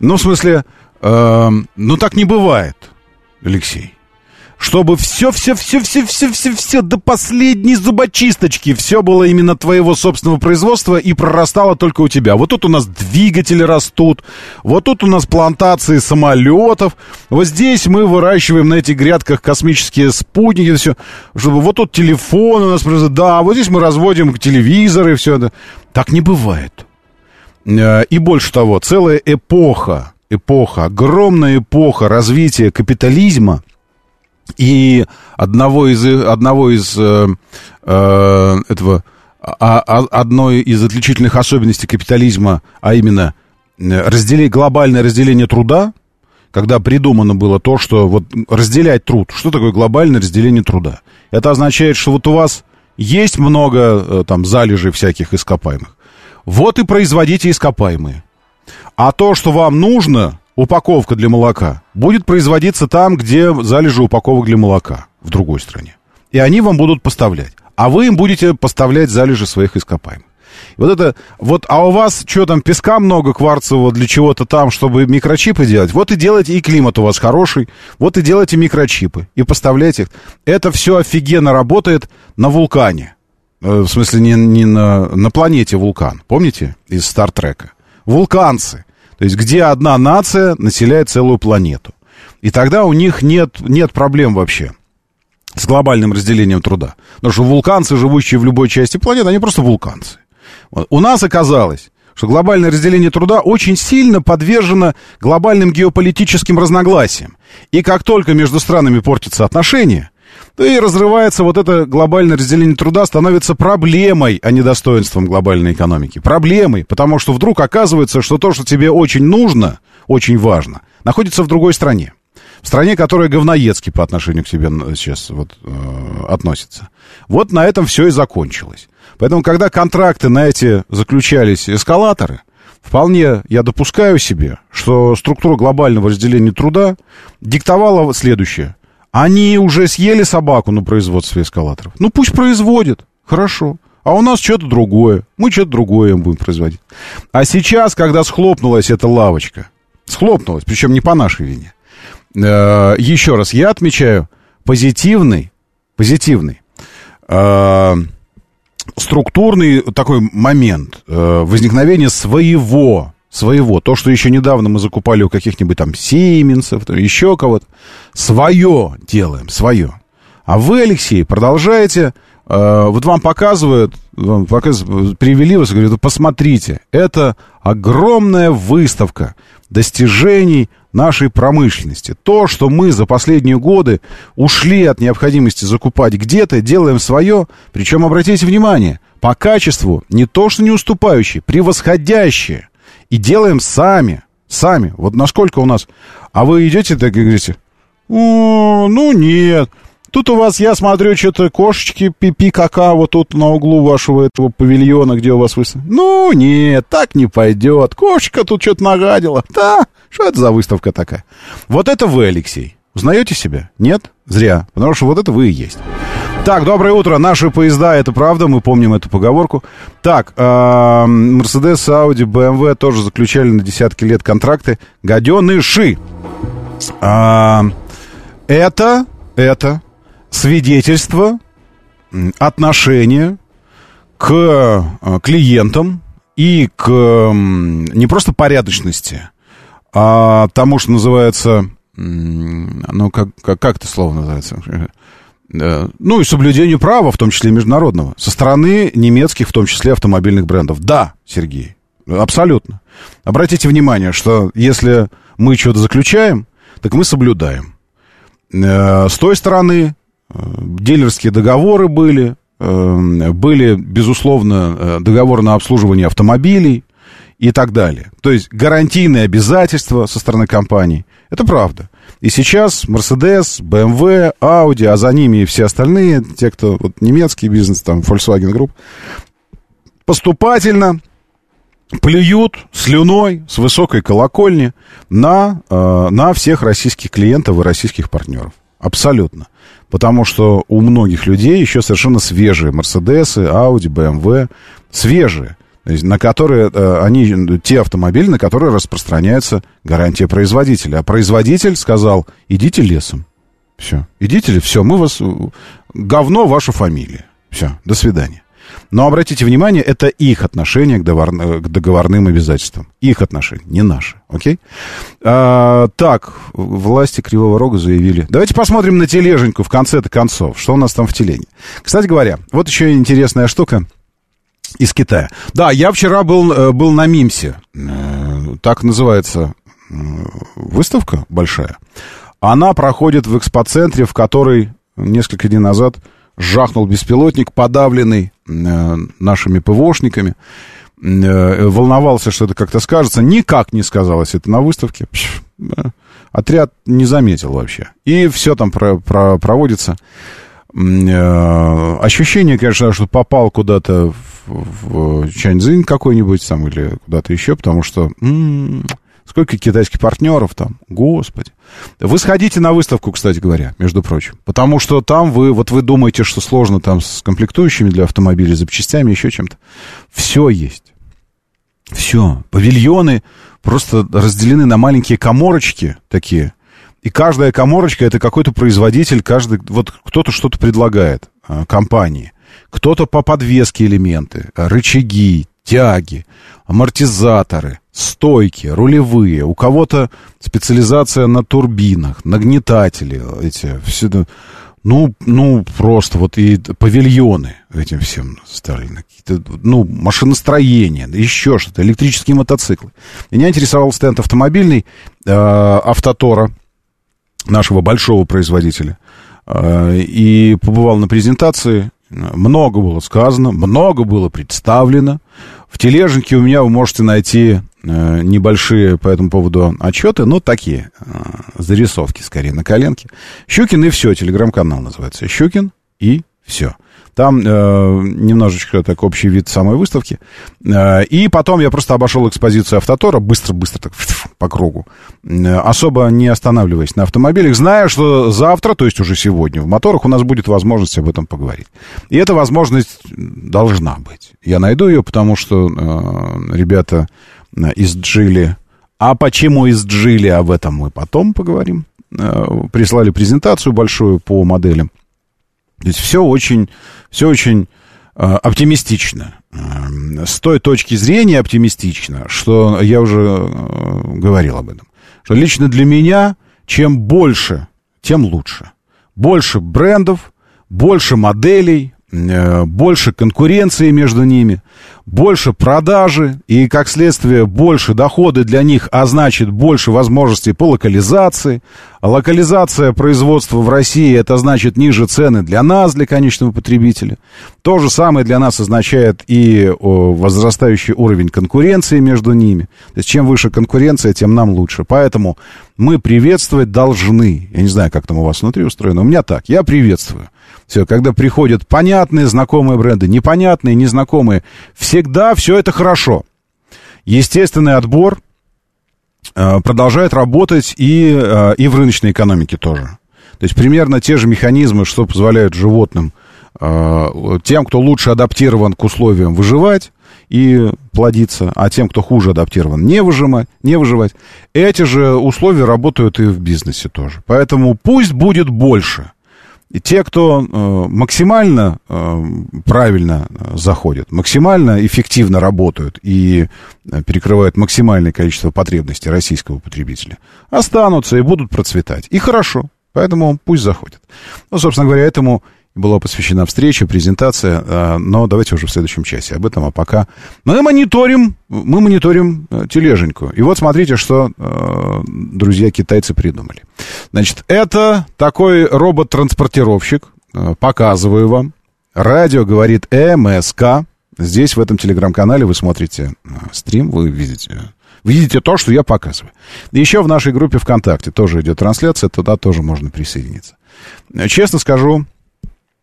Ну, в смысле... Э, ну, так не бывает, Алексей чтобы все-все-все-все-все-все до последней зубочисточки все было именно твоего собственного производства и прорастало только у тебя. Вот тут у нас двигатели растут, вот тут у нас плантации самолетов, вот здесь мы выращиваем на этих грядках космические спутники, все, чтобы вот тут телефон у нас, да, вот здесь мы разводим телевизоры, все это. Так не бывает. Э, и больше того, целая эпоха, эпоха, огромная эпоха развития капитализма – и одного из, одного из э, э, этого, а, а, одной из отличительных особенностей капитализма, а именно разделение, глобальное разделение труда, когда придумано было то, что вот разделять труд. Что такое глобальное разделение труда? Это означает, что вот у вас есть много э, там залежей всяких ископаемых. Вот и производите ископаемые. А то, что вам нужно, упаковка для молока будет производиться там, где залежи упаковок для молока, в другой стране. И они вам будут поставлять. А вы им будете поставлять залежи своих ископаемых. Вот это, вот, а у вас что там, песка много кварцевого для чего-то там, чтобы микрочипы делать? Вот и делайте, и климат у вас хороший, вот и делайте микрочипы, и поставляйте их. Это все офигенно работает на вулкане. Э, в смысле, не, не на, на планете вулкан. Помните из Стартрека? Вулканцы. То есть где одна нация населяет целую планету. И тогда у них нет, нет проблем вообще с глобальным разделением труда. Потому что вулканцы, живущие в любой части планеты, они просто вулканцы. Вот. У нас оказалось, что глобальное разделение труда очень сильно подвержено глобальным геополитическим разногласиям. И как только между странами портятся отношения, и разрывается вот это глобальное разделение труда, становится проблемой, а не достоинством глобальной экономики. Проблемой, потому что вдруг оказывается, что то, что тебе очень нужно, очень важно, находится в другой стране. В стране, которая говноедски по отношению к себе сейчас вот, э, относится. Вот на этом все и закончилось. Поэтому, когда контракты на эти заключались эскалаторы, вполне я допускаю себе, что структура глобального разделения труда диктовала следующее. Они уже съели собаку на производстве эскалаторов. Ну пусть производят. Хорошо. А у нас что-то другое. Мы что-то другое будем производить. А сейчас, когда схлопнулась эта лавочка, схлопнулась, причем не по нашей вине. Э, еще раз, я отмечаю позитивный, позитивный э, структурный такой момент э, возникновения своего своего. То, что еще недавно мы закупали у каких-нибудь там Сименсов, еще кого-то. Свое делаем, свое. А вы, Алексей, продолжаете... Э, вот вам показывают, вам показывают, привели вас и говорят, посмотрите, это огромная выставка достижений нашей промышленности. То, что мы за последние годы ушли от необходимости закупать где-то, делаем свое. Причем, обратите внимание, по качеству не то, что не уступающие, превосходящие и делаем сами. Сами. Вот насколько у нас... А вы идете так и говорите, О, ну нет, Тут у вас, я смотрю, что-то кошечки пипи кака вот тут на углу вашего этого павильона, где у вас выставка. Ну, нет, так не пойдет. Кошечка тут что-то нагадила. Да, что это за выставка такая? Вот это вы, Алексей. Узнаете себя? Нет? Зря. Потому что вот это вы и есть. Так, доброе утро. Наши поезда, это правда, мы помним эту поговорку. Так, Мерседес, Ауди, БМВ тоже заключали на десятки лет контракты. Гаденыши. А, это, это свидетельство отношения к а, клиентам и к не просто порядочности, а тому, что называется, ну, как, как, как это слово называется? Ну, и соблюдению права, в том числе международного, со стороны немецких, в том числе автомобильных брендов. Да, Сергей, абсолютно. Обратите внимание, что если мы что-то заключаем, так мы соблюдаем. Э, с той стороны э, дилерские договоры были, э, были, безусловно, договоры на обслуживание автомобилей и так далее. То есть гарантийные обязательства со стороны компаний. Это правда. И сейчас Mercedes, BMW, Audi, а за ними и все остальные, те, кто вот, немецкий бизнес, там, Volkswagen Group, поступательно плюют слюной с высокой колокольни на, э, на всех российских клиентов и российских партнеров. Абсолютно. Потому что у многих людей еще совершенно свежие Мерседесы, Audi, BMW, свежие на которые э, они, те автомобили, на которые распространяется гарантия производителя. А производитель сказал, идите лесом. Все. Идите, все, мы вас... Говно ваша фамилия. Все, до свидания. Но обратите внимание, это их отношение к, договор... к договорным обязательствам. Их отношения, не наши. Окей? А, так, власти Кривого Рога заявили. Давайте посмотрим на тележеньку в конце-то концов. Что у нас там в телене? Кстати говоря, вот еще интересная штука из Китая. Да, я вчера был, э, был на Мимсе. Э, так называется э, выставка большая. Она проходит в экспоцентре, в который несколько дней назад жахнул беспилотник, подавленный нашими ПВОшниками. Волновался, что это как-то скажется. Никак не сказалось это на выставке. Отряд не заметил вообще. И все там про, про, проводится. Ощущение, конечно, что попал куда-то в Чаньцзинь какой-нибудь там или куда-то еще, потому что м-м, сколько китайских партнеров там, господи. Вы сходите на выставку, кстати говоря, между прочим, потому что там вы, вот вы думаете, что сложно там с комплектующими для автомобилей, запчастями, еще чем-то. Все есть. Все. Павильоны просто разделены на маленькие коморочки такие, и каждая коморочка это какой-то производитель, каждый, вот кто-то что-то предлагает а, компании. Кто-то по подвеске элементы, рычаги, тяги, амортизаторы, стойки, рулевые. У кого-то специализация на турбинах, нагнетатели эти, все, ну, ну, просто вот и павильоны этим всем стали, ну, машиностроение, еще что-то, электрические мотоциклы. Меня интересовал стенд автомобильный э, Автотора, нашего большого производителя. Э, и побывал на презентации, много было сказано, много было представлено. В тележнике у меня вы можете найти э, небольшие по этому поводу отчеты, но такие, э, зарисовки скорее на коленке. Щукин и все, телеграм-канал называется. Щукин и все. Там э, немножечко так общий вид самой выставки. Э, и потом я просто обошел экспозицию Автотора, быстро-быстро так по кругу, э, особо не останавливаясь на автомобилях, зная, что завтра, то есть уже сегодня, в моторах у нас будет возможность об этом поговорить. И эта возможность должна быть. Я найду ее, потому что э, ребята э, из Джили... А почему из Джили, об этом мы потом поговорим. Э, прислали презентацию большую по моделям. То есть все очень, все очень э, оптимистично. Э, с той точки зрения оптимистично, что я уже э, говорил об этом. Что лично для меня, чем больше, тем лучше. Больше брендов, больше моделей, больше конкуренции между ними, больше продажи и, как следствие, больше доходы для них, а значит, больше возможностей по локализации. Локализация производства в России, это значит ниже цены для нас, для конечного потребителя. То же самое для нас означает и возрастающий уровень конкуренции между ними. То есть, чем выше конкуренция, тем нам лучше. Поэтому мы приветствовать должны. Я не знаю, как там у вас внутри устроено. У меня так. Я приветствую. Все, когда приходят понятные, знакомые бренды, непонятные, незнакомые, всегда все это хорошо. Естественный отбор э, продолжает работать и, э, и в рыночной экономике тоже. То есть примерно те же механизмы, что позволяют животным э, тем, кто лучше адаптирован к условиям выживать и плодиться, а тем, кто хуже адаптирован, не выжимать, не выживать. Эти же условия работают и в бизнесе тоже. Поэтому пусть будет больше. И те, кто э, максимально э, правильно э, заходит, максимально эффективно работают и перекрывают максимальное количество потребностей российского потребителя, останутся и будут процветать. И хорошо. Поэтому пусть заходят. Ну, собственно говоря, этому была посвящена встреча, презентация, э, но давайте уже в следующем часе об этом, а пока мы мониторим, мы мониторим э, тележеньку. И вот смотрите, что э, друзья китайцы придумали. Значит, это такой робот-транспортировщик, показываю вам. Радио говорит МСК. Здесь, в этом телеграм-канале, вы смотрите стрим, вы видите видите то, что я показываю. Еще в нашей группе ВКонтакте тоже идет трансляция, туда тоже можно присоединиться. Честно скажу,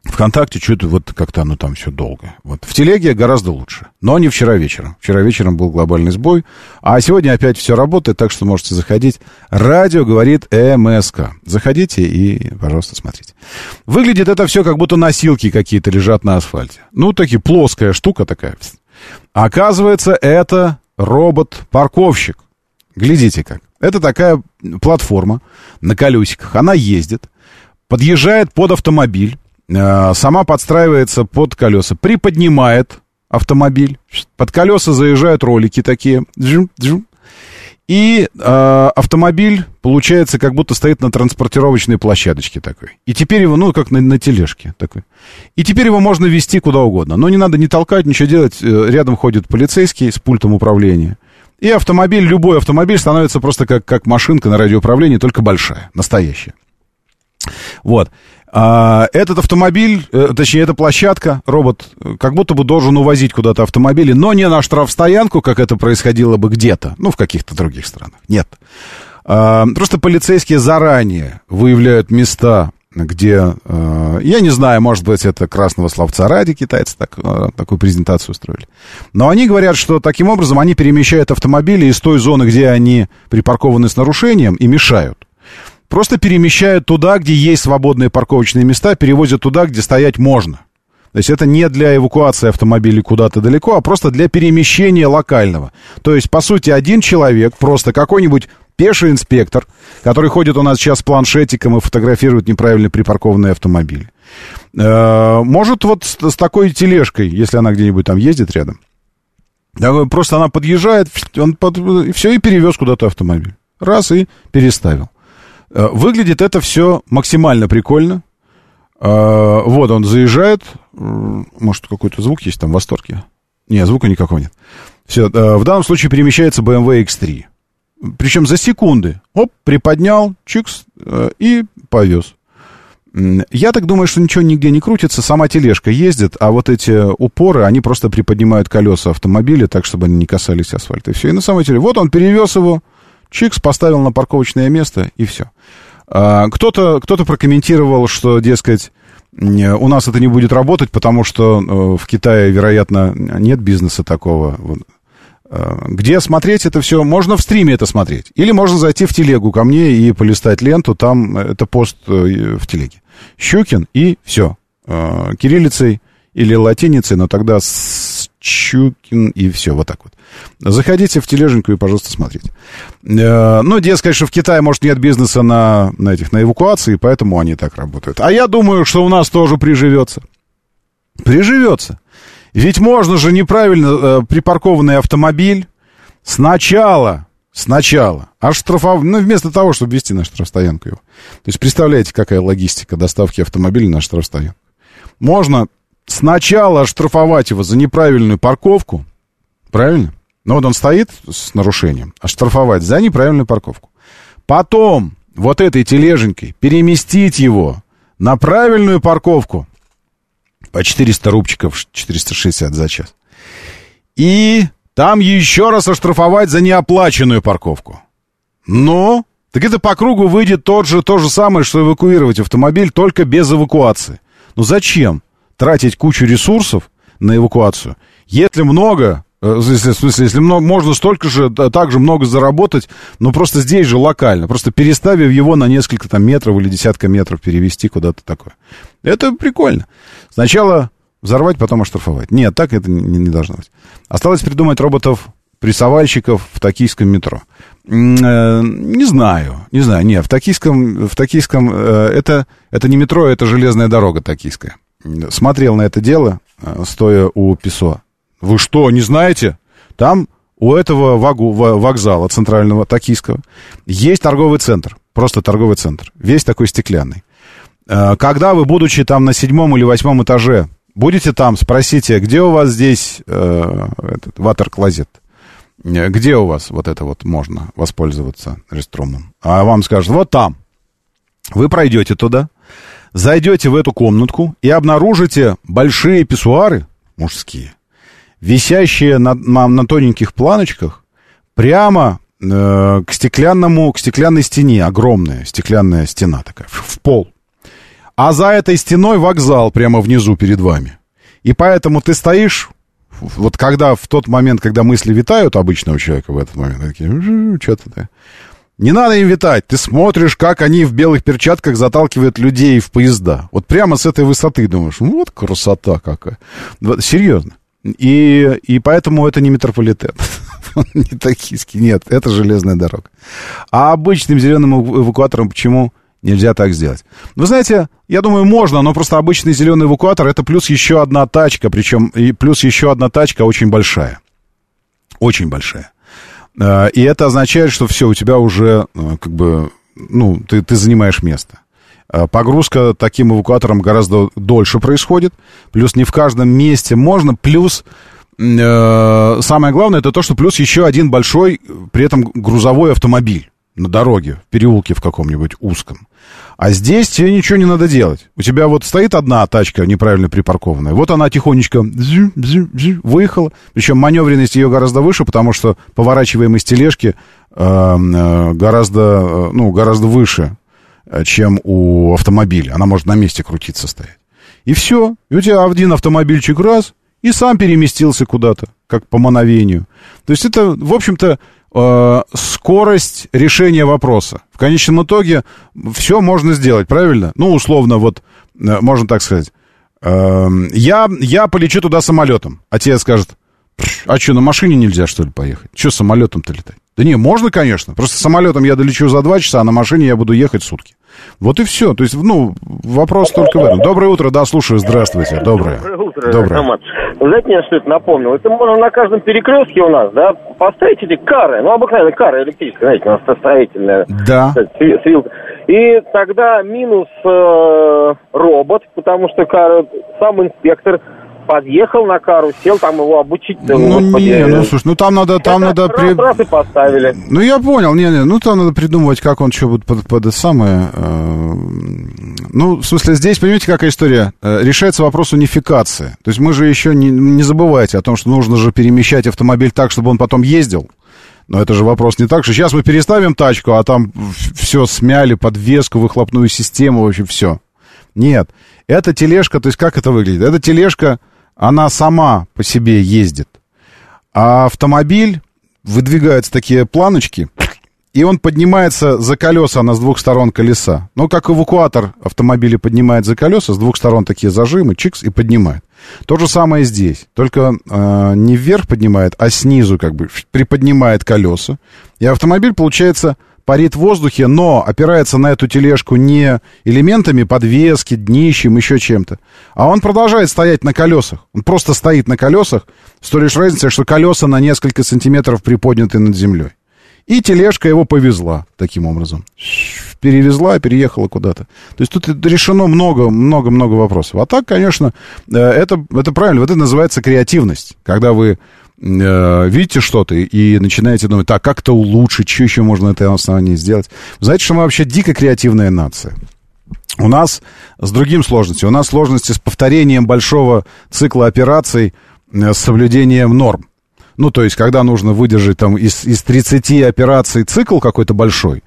ВКонтакте что-то вот как-то оно там все долго. Вот в телеге гораздо лучше. Но не вчера вечером. Вчера вечером был глобальный сбой. А сегодня опять все работает, так что можете заходить. Радио говорит МСК. Заходите и, пожалуйста, смотрите. Выглядит это все, как будто носилки какие-то лежат на асфальте. Ну, такие плоская штука такая. Оказывается, это робот-парковщик. Глядите как. Это такая платформа на колесиках. Она ездит, подъезжает под автомобиль сама подстраивается под колеса, приподнимает автомобиль, под колеса заезжают ролики такие, и э, автомобиль, получается, как будто стоит на транспортировочной площадочке такой. И теперь его, ну, как на, на тележке такой. И теперь его можно вести куда угодно. Но не надо не толкать, ничего делать. Э, рядом ходит полицейский с пультом управления. И автомобиль, любой автомобиль становится просто как, как машинка на радиоуправлении, только большая, настоящая. Вот. А, этот автомобиль, э, точнее, эта площадка, робот, как будто бы должен увозить куда-то автомобили, но не на штрафстоянку, как это происходило бы где-то, ну, в каких-то других странах. Нет. А, просто полицейские заранее выявляют места, где, э, я не знаю, может быть, это красного словца ради китайцы так, э, такую презентацию устроили. Но они говорят, что таким образом они перемещают автомобили из той зоны, где они припаркованы с нарушением, и мешают. Просто перемещают туда, где есть свободные парковочные места, перевозят туда, где стоять можно. То есть это не для эвакуации автомобилей куда-то далеко, а просто для перемещения локального. То есть, по сути, один человек, просто какой-нибудь пеший инспектор, который ходит у нас сейчас с планшетиком и фотографирует неправильно припаркованные автомобили, э, может вот с, такой тележкой, если она где-нибудь там ездит рядом, просто она подъезжает, он под, и все, и перевез куда-то автомобиль. Раз, и переставил. Э, выглядит это все максимально прикольно. Э, вот он заезжает. Может, какой-то звук есть там в восторге? Нет, звука никакого нет. Все, э, в данном случае перемещается BMW X3. Причем за секунды. Оп, приподнял, чикс, и повез. Я так думаю, что ничего нигде не крутится, сама тележка ездит, а вот эти упоры, они просто приподнимают колеса автомобиля так, чтобы они не касались асфальта. И все, и на самом деле, вот он перевез его, Чикс поставил на парковочное место, и все. А, кто-то кто прокомментировал, что, дескать, у нас это не будет работать, потому что э, в Китае, вероятно, нет бизнеса такого. А, где смотреть это все? Можно в стриме это смотреть. Или можно зайти в телегу ко мне и полистать ленту. Там это пост э, в телеге. Щукин и все. А, кириллицей или латиницей, но тогда с Щукин и все. Вот так вот. Заходите в тележеньку и, пожалуйста, смотрите. Э, ну, дескать, что в Китае, может, нет бизнеса на, на этих, на эвакуации, поэтому они так работают. А я думаю, что у нас тоже приживется. Приживется. Ведь можно же неправильно э, припаркованный автомобиль сначала, сначала, оштрафовать, ну, вместо того, чтобы вести на штрафстоянку его. То есть, представляете, какая логистика доставки автомобиля на штрафстоянку. Можно сначала оштрафовать его за неправильную парковку, правильно? Ну вот он стоит с нарушением, а штрафовать за неправильную парковку. Потом вот этой тележенькой переместить его на правильную парковку по 400 рубчиков, 460 за час. И там еще раз оштрафовать за неоплаченную парковку. Ну, так это по кругу выйдет тот же, то же самое, что эвакуировать автомобиль, только без эвакуации. Ну зачем тратить кучу ресурсов на эвакуацию, если много Э, в смысле, если можно столько же, так же много заработать, но просто здесь же локально, просто переставив его на несколько там метров или десятка метров перевести куда-то такое. Это прикольно. Сначала взорвать, потом оштрафовать. Нет, так это не, не должно быть. Осталось придумать роботов прессовальщиков в токийском метро. Э, не знаю, не знаю. Нет, в токийском, в токийском э, это, это не метро, это железная дорога токийская. Смотрел на это дело, стоя у ПИСО. Вы что, не знаете? Там у этого вагу, вокзала центрального токийского есть торговый центр. Просто торговый центр. Весь такой стеклянный. Э, когда вы, будучи там на седьмом или восьмом этаже, будете там, спросите, где у вас здесь э, этот ватер-клозет? Э, где у вас вот это вот можно воспользоваться реструмом? А вам скажут, вот там. Вы пройдете туда, зайдете в эту комнатку и обнаружите большие писсуары мужские – висящие на, на, на тоненьких планочках прямо э, к стеклянному, к стеклянной стене, огромная стеклянная стена такая, в, в пол. А за этой стеной вокзал прямо внизу перед вами. И поэтому ты стоишь, вот когда в тот момент, когда мысли витают обычного человека в этот момент, такие, что-то да. Не надо им витать, ты смотришь, как они в белых перчатках заталкивают людей в поезда. Вот прямо с этой высоты думаешь, ну вот красота какая. Серьезно. И, и поэтому это не метрополитен. не токийский, нет, это железная дорога. А обычным зеленым эвакуатором почему нельзя так сделать? Вы знаете, я думаю, можно, но просто обычный зеленый эвакуатор это плюс еще одна тачка, причем и плюс еще одна тачка очень большая. Очень большая. А, и это означает, что все, у тебя уже э, как бы, ну, ты, ты занимаешь место. Э, погрузка таким эвакуатором гораздо дольше происходит. Плюс не в каждом месте можно. Плюс э, самое главное это то, что плюс еще один большой, при этом грузовой автомобиль на дороге, в переулке в каком-нибудь узком. А здесь тебе ничего не надо делать. У тебя вот стоит одна тачка неправильно припаркованная. Вот она тихонечко выехала. Причем маневренность ее гораздо выше, потому что поворачиваемость тележки э, э, гораздо, ну, гораздо выше чем у автомобиля. Она может на месте крутиться стоять. И все. И у тебя один автомобильчик раз, и сам переместился куда-то, как по мановению. То есть это, в общем-то, э, скорость решения вопроса. В конечном итоге все можно сделать, правильно? Ну, условно, вот, э, можно так сказать. Э, я, я полечу туда самолетом, а тебе скажет, а что, на машине нельзя, что ли, поехать? Что самолетом-то летать? Да не, можно, конечно. Просто самолетом я долечу за два часа, а на машине я буду ехать сутки. Вот и все. То есть, ну, вопрос только в этом. Доброе утро, да, слушаю, здравствуйте. Доброе. Доброе утро, Доброе. Роман. Знаете, мне что это напомнило? Это можно на каждом перекрестке у нас, да, поставить эти кары, ну, обыкновенные кары электрические, знаете, у нас строительная. Да. И тогда минус э, робот, потому что кар, сам инспектор подъехал на кару, сел, там его обучить. Ну, господи, не, ну, слушай, ну, там надо, там надо... Раз, при... раз и поставили. Ну, я понял, не, не, ну, там надо придумывать, как он что будет под, под это самое... Э, ну, в смысле, здесь, понимаете, какая история? Э, решается вопрос унификации. То есть мы же еще не, не забывайте о том, что нужно же перемещать автомобиль так, чтобы он потом ездил. Но это же вопрос не так, что сейчас мы переставим тачку, а там все смяли, подвеску, выхлопную систему, вообще все. Нет, это тележка, то есть как это выглядит? Это тележка она сама по себе ездит. А автомобиль, выдвигаются такие планочки, и он поднимается за колеса, она с двух сторон колеса. Ну, как эвакуатор автомобиля поднимает за колеса, с двух сторон такие зажимы, чикс, и поднимает. То же самое здесь, только э, не вверх поднимает, а снизу как бы приподнимает колеса. И автомобиль, получается, парит в воздухе, но опирается на эту тележку не элементами подвески, днищем, еще чем-то, а он продолжает стоять на колесах. Он просто стоит на колесах, с той лишь разницей, что колеса на несколько сантиметров приподняты над землей. И тележка его повезла таким образом. Перевезла, переехала куда-то. То есть тут решено много-много-много вопросов. А так, конечно, э, это, это правильно. Вот это называется креативность. Когда вы э, видите что-то и начинаете думать, так, как это улучшить, что еще можно на этом основании сделать. знаете, что мы вообще дико креативная нация. У нас с другим сложностью. У нас сложности с повторением большого цикла операций э, с соблюдением норм. Ну, то есть, когда нужно выдержать там из, из 30 операций цикл какой-то большой,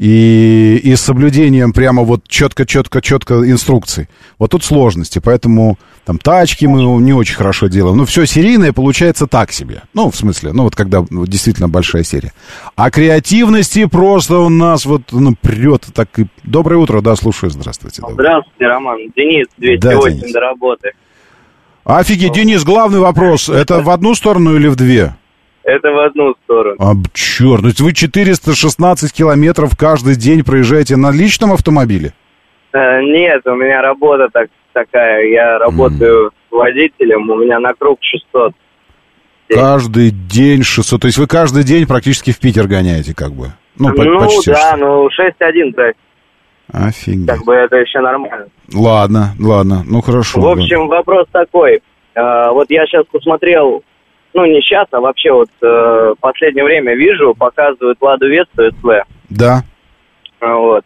и, и с соблюдением прямо вот четко-четко-четко инструкций. Вот тут сложности, поэтому там тачки мы не очень хорошо делаем. Ну, все серийное получается так себе. Ну, в смысле, ну вот когда действительно большая серия. А креативности просто у нас вот ну, прет. Так и... Доброе утро, да, слушаю, здравствуйте. Здравствуйте, Роман. Денис, 208 да, Денис. до работы. Офигеть, Денис, главный вопрос. Это в одну сторону или в две? Это в одну сторону. А, черт, то есть вы 416 километров каждый день проезжаете на личном автомобиле? Э, нет, у меня работа так, такая. Я работаю mm. водителем, у меня на круг 600. Каждый день 600. То есть вы каждый день практически в Питер гоняете, как бы? Ну, ну почти да, что. ну 6-1 то Офигеть. Как бы это еще нормально. Ладно, ладно, ну хорошо. В общем, ладно. вопрос такой. А, вот я сейчас посмотрел ну, не сейчас, а вообще вот э, последнее время вижу, показывают Ладу Весту СВ. Да. А, вот.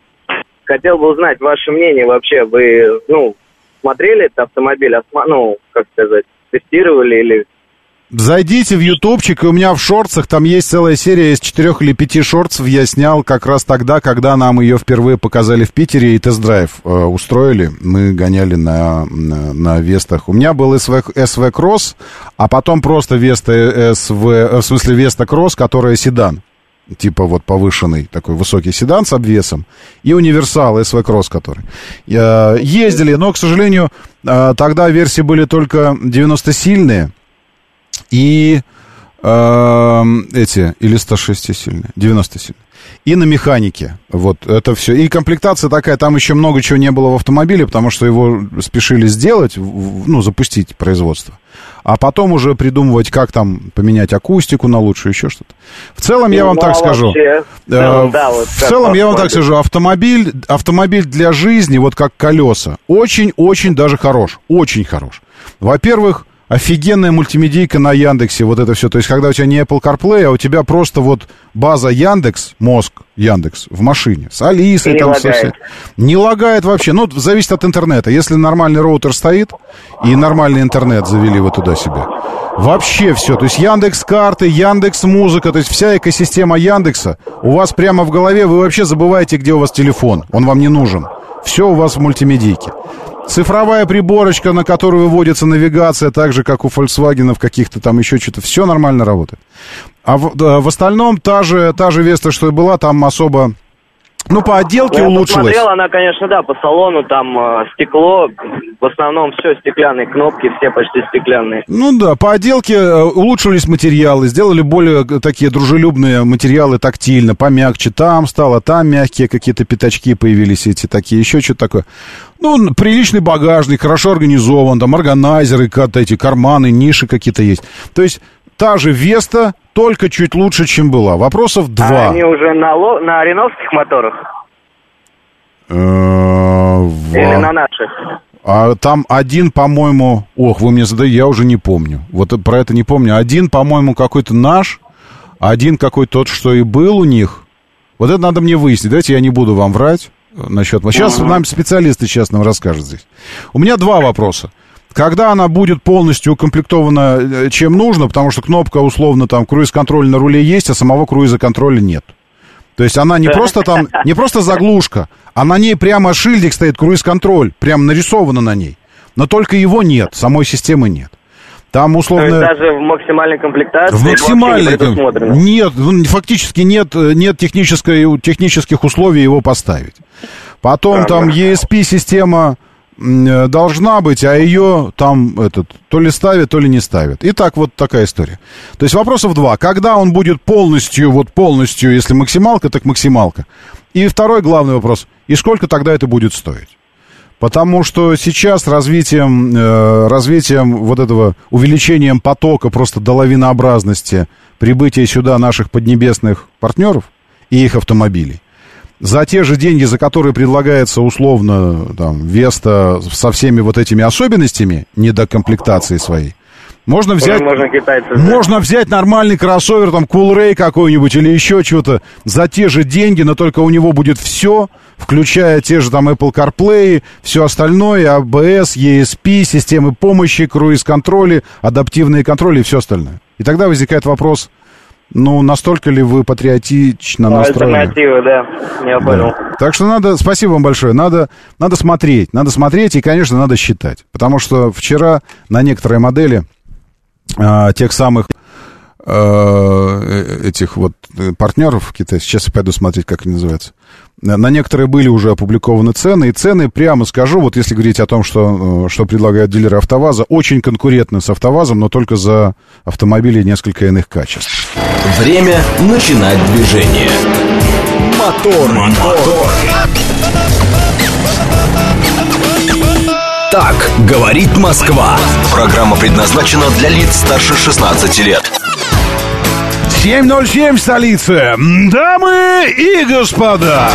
Хотел бы узнать ваше мнение вообще. Вы, ну, смотрели этот автомобиль, ну, как сказать, тестировали или Зайдите в ютубчик, и у меня в шорцах там есть целая серия из четырех или пяти шорцев. Я снял как раз тогда, когда нам ее впервые показали в Питере и тест-драйв э, устроили. Мы гоняли на, на, на Вестах. У меня был СВ, СВ Кросс, а потом просто Веста СВ, э, в смысле Веста Кросс, которая седан. Типа вот повышенный такой высокий седан с обвесом. И универсал СВ Кросс, который. Э, ездили, но, к сожалению, э, тогда версии были только 90-сильные и э, эти, или 106 сильные, 90 сильные. И на механике. Вот это все. И комплектация такая, там еще много чего не было в автомобиле, потому что его спешили сделать, ну, запустить производство. А потом уже придумывать, как там поменять акустику на лучшую, еще что-то. В целом, я вам ну, так а скажу. Вообще, э, да, вот в целом я вам так скажу, автомобиль, автомобиль для жизни, вот как колеса, очень-очень даже хорош. Очень хорош. Во-первых, офигенная мультимедийка на Яндексе, вот это все. То есть, когда у тебя не Apple CarPlay, а у тебя просто вот база Яндекс, мозг Яндекс в машине, с Алисой не там лагает. совсем. Не лагает вообще. Ну, зависит от интернета. Если нормальный роутер стоит, и нормальный интернет завели вы туда себе. Вообще все. То есть Яндекс карты, Яндекс музыка, то есть вся экосистема Яндекса у вас прямо в голове, вы вообще забываете, где у вас телефон. Он вам не нужен. Все у вас в мультимедийке. Цифровая приборочка, на которую выводится навигация, так же, как у Volkswagen, каких-то там еще что-то, все нормально работает. А в, в остальном та же, та же Веста, что и была, там особо ну, по отделке ну, я улучшилось. Посмотрел, она, конечно, да, по салону, там э, стекло, в основном все стеклянные, кнопки все почти стеклянные. Ну да, по отделке э, улучшились материалы, сделали более такие дружелюбные материалы тактильно, помягче. Там стало, там мягкие какие-то пятачки появились эти такие, еще что-то такое. Ну, приличный багажник, хорошо организован, там органайзеры, эти карманы, ниши какие-то есть. То есть та же Веста, только чуть лучше, чем была. Вопросов два. А они уже на, ло... на реновских моторах? Э, Или на наших? А там один, по-моему... Ох, вы мне задаете, я уже не помню. Вот про это не помню. Один, по-моему, какой-то наш, один какой-то тот, что и был у них. Вот это надо мне выяснить. Давайте я не буду вам врать насчет... Сейчас нам специалисты сейчас нам расскажут здесь. У меня два вопроса. Когда она будет полностью укомплектована э, чем нужно, потому что кнопка условно там круиз-контроль на руле есть, а самого круиза-контроля нет. То есть она не просто там, не просто заглушка, а на ней прямо шильдик стоит круиз-контроль, прям нарисовано на ней. Но только его нет, самой системы нет. Там условно... То есть даже в максимальной комплектации? В максимальной... Не нет, фактически нет, нет технической, технических условий его поставить. Потом ага. там ESP-система Э, должна быть, а ее там этот то ли ставят, то ли не ставят. И так вот такая история. То есть вопросов два. Когда он будет полностью, вот полностью, если максималка, так максималка. И второй главный вопрос. И сколько тогда это будет стоить? Потому что сейчас развитием, э, развитием вот этого увеличением потока просто до лавинообразности прибытия сюда наших поднебесных партнеров и их автомобилей, за те же деньги, за которые предлагается условно там, Веста со всеми вот этими особенностями недокомплектации своей, можно взять, можно, можно взять нормальный кроссовер, там, Coolray какой-нибудь или еще что-то за те же деньги, но только у него будет все, включая те же там Apple CarPlay, все остальное, ABS, ESP, системы помощи, круиз-контроли, адаптивные контроли и все остальное. И тогда возникает вопрос, ну, настолько ли вы патриотично настроены? Альтернатива, да, я понял. Да. Так что надо, спасибо вам большое, надо, надо смотреть, надо смотреть и, конечно, надо считать. Потому что вчера на некоторые модели а, тех самых этих вот партнеров китайских, сейчас я пойду смотреть, как они называются, на некоторые были уже опубликованы цены, и цены, прямо скажу, вот если говорить о том, что, э, что предлагают дилеры АвтоВАЗа, очень конкурентны с АвтоВАЗом, но только за автомобили несколько иных качеств. Время начинать движение. Мотор, мотор. Так говорит Москва. Программа предназначена для лиц старше 16 лет. 7.07 в столице. Дамы и господа,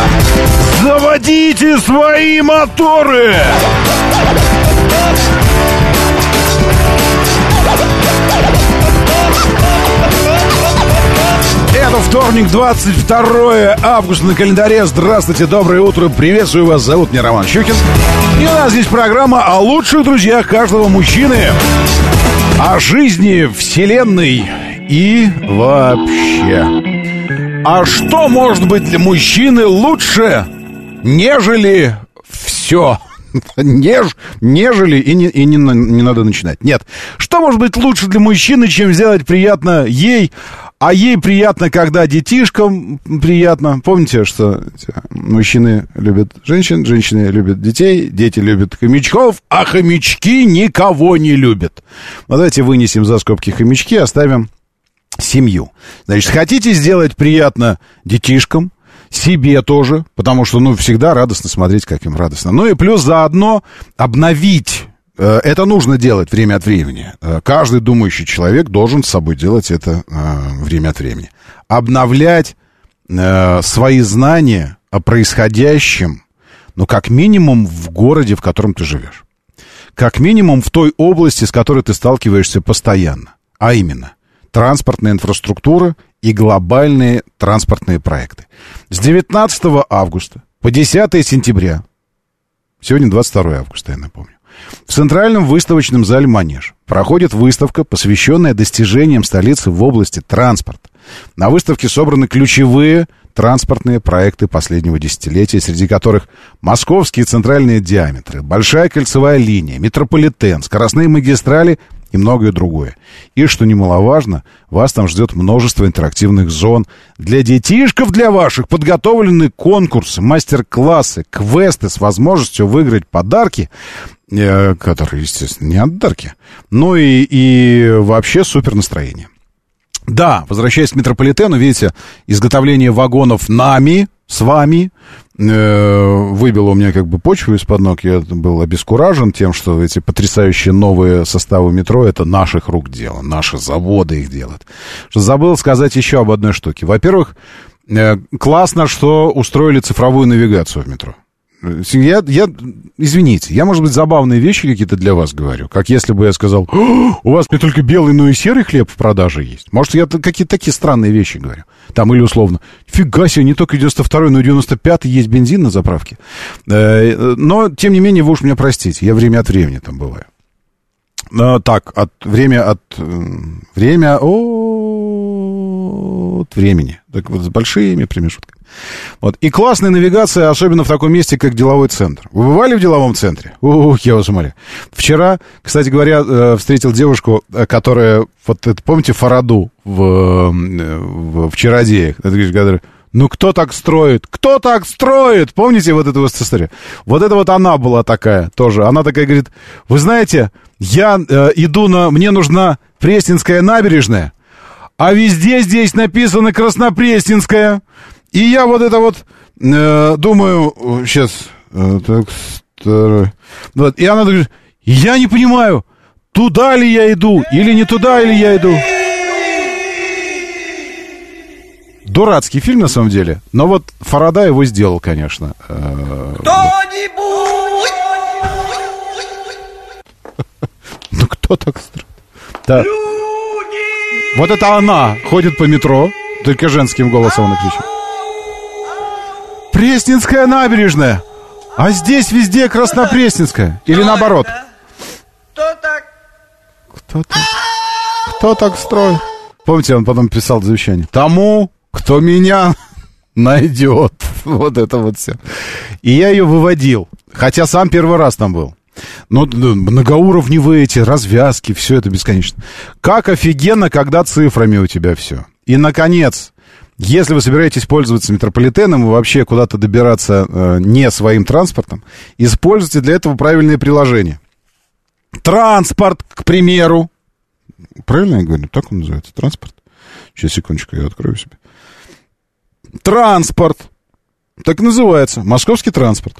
заводите свои моторы! Это вторник, 22 августа на календаре. Здравствуйте, доброе утро, приветствую вас. Зовут меня Роман Щукин. И у нас здесь программа о лучших друзьях каждого мужчины. О жизни, вселенной и вообще. А что может быть для мужчины лучше, нежели все? Неж, нежели и, не, и не, не надо начинать. Нет. Что может быть лучше для мужчины, чем сделать приятно ей, а ей приятно, когда детишкам приятно. Помните, что мужчины любят женщин, женщины любят детей, дети любят хомячков, а хомячки никого не любят. Вот давайте вынесем за скобки хомячки, оставим семью. Значит, хотите сделать приятно детишкам, себе тоже, потому что, ну, всегда радостно смотреть, как им радостно. Ну и плюс заодно обновить э, это нужно делать время от времени. Э, каждый думающий человек должен с собой делать это э, время от времени. Обновлять свои знания о происходящем, ну, как минимум в городе, в котором ты живешь. Как минимум в той области, с которой ты сталкиваешься постоянно. А именно, транспортная инфраструктура и глобальные транспортные проекты. С 19 августа по 10 сентября, сегодня 22 августа, я напомню, в Центральном выставочном зале «Манеж» проходит выставка, посвященная достижениям столицы в области транспорта. На выставке собраны ключевые транспортные проекты последнего десятилетия, среди которых московские центральные диаметры, большая кольцевая линия, метрополитен, скоростные магистрали и многое другое. И, что немаловажно, вас там ждет множество интерактивных зон. Для детишков, для ваших, подготовлены конкурсы, мастер-классы, квесты с возможностью выиграть подарки, э, которые, естественно, не отдарки, ну и, и вообще супер настроение. Да, возвращаясь к метрополитену, видите, изготовление вагонов нами, с вами, э, выбило у меня как бы почву из-под ног. Я был обескуражен тем, что эти потрясающие новые составы метро это наших рук дело, наши заводы их делают. Забыл сказать еще об одной штуке. Во-первых, э, классно, что устроили цифровую навигацию в метро. Я, я, извините, я, может быть, забавные вещи какие-то для вас говорю. Как если бы я сказал, у вас не только белый, но и серый хлеб в продаже есть. Может, я какие-то такие странные вещи говорю. Там или условно, фига себе, не только 92-й, но и 95-й есть бензин на заправке. Э, но, тем не менее, вы уж меня простите, я время от времени там бываю. Но, так, от, время от... Время от времени. Так вот, с большими промежутками. Вот. И классная навигация, особенно в таком месте, как деловой центр. Вы бывали в деловом центре? Ух, я вас умоляю. Вчера, кстати говоря, э, встретил девушку, э, которая, вот это, помните, Фараду в, э, в, в Чародеях? Это, ну, кто так строит? Кто так строит? Помните вот эту вот историю? Вот это вот она была такая тоже. Она такая говорит, вы знаете, я э, иду на... Мне нужна Пресненская набережная, а везде здесь написано Краснопресненская. И я вот это вот э, думаю, сейчас, э, так, старый. Вот, и она говорит, я не понимаю, туда ли я иду, или не туда, или я иду. Дурацкий фильм, на самом деле. Но вот Фарада его сделал, конечно. Э, Кто-нибудь! Ну, кто так строит? Да. Вот это она ходит по метро, только женским голосом она кричит. Пресненская набережная. А здесь везде Краснопресненская. Или наоборот. Кто так? Кто так? Кто так строит? Помните, он потом писал завещание. Тому, кто меня найдет. Вот это вот все. И я ее выводил. Хотя сам первый раз там был. Но многоуровневые эти развязки, все это бесконечно. Как офигенно, когда цифрами у тебя все. И, наконец, если вы собираетесь пользоваться метрополитеном и вообще куда-то добираться э, не своим транспортом, используйте для этого правильные приложения. Транспорт, к примеру. Правильно я говорю? Так он называется? Транспорт? Сейчас, секундочку, я открою себе. Транспорт. Так называется. Московский транспорт.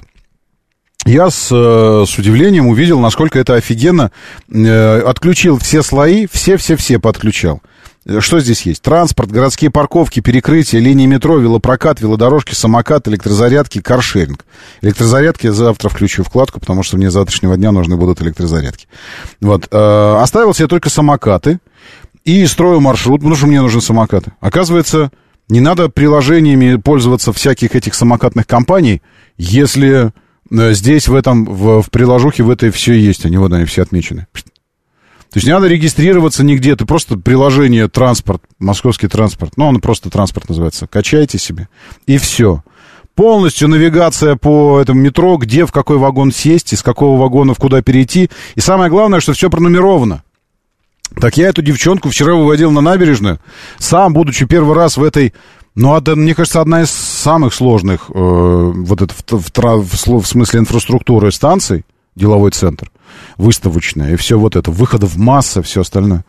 Я с, э, с удивлением увидел, насколько это офигенно. Э, отключил все слои, все-все-все подключал. Э, что здесь есть? Транспорт, городские парковки, перекрытия, линии метро, велопрокат, велодорожки, самокат, электрозарядки, каршеринг. Электрозарядки я завтра включу вкладку, потому что мне завтрашнего дня нужны будут электрозарядки. Вот. Оставил себе только самокаты и строю маршрут, потому что мне нужны самокаты. Оказывается, не надо приложениями пользоваться всяких этих самокатных компаний, если э, здесь в этом, в, в приложухе в этой все есть, они вот они все отмечены. То есть не надо регистрироваться нигде, ты просто приложение транспорт, московский транспорт, ну, он просто транспорт называется, качайте себе, и все. Полностью навигация по этому метро, где, в какой вагон сесть, из какого вагона в куда перейти. И самое главное, что все пронумеровано. Так я эту девчонку вчера выводил на набережную, сам, будучи первый раз в этой... Ну, это, мне кажется, одна из самых сложных, э, вот это в, в, в, в смысле инфраструктуры станций, деловой центр, выставочная, и все вот это, выходов масса, все остальное.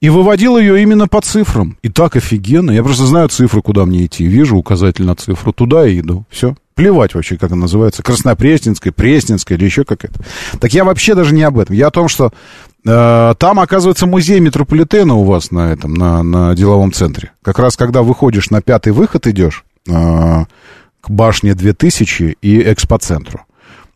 И выводил ее именно по цифрам. И так офигенно. Я просто знаю цифры, куда мне идти. Вижу указатель на цифру, туда и иду. Все. Плевать вообще, как она называется. Краснопресненская, Пресненская или еще какая-то. Так я вообще даже не об этом. Я о том, что Э, там, оказывается, музей метрополитена у вас на этом, на, на деловом центре. Как раз когда выходишь на пятый выход идешь э, к башне 2000 и экспоцентру.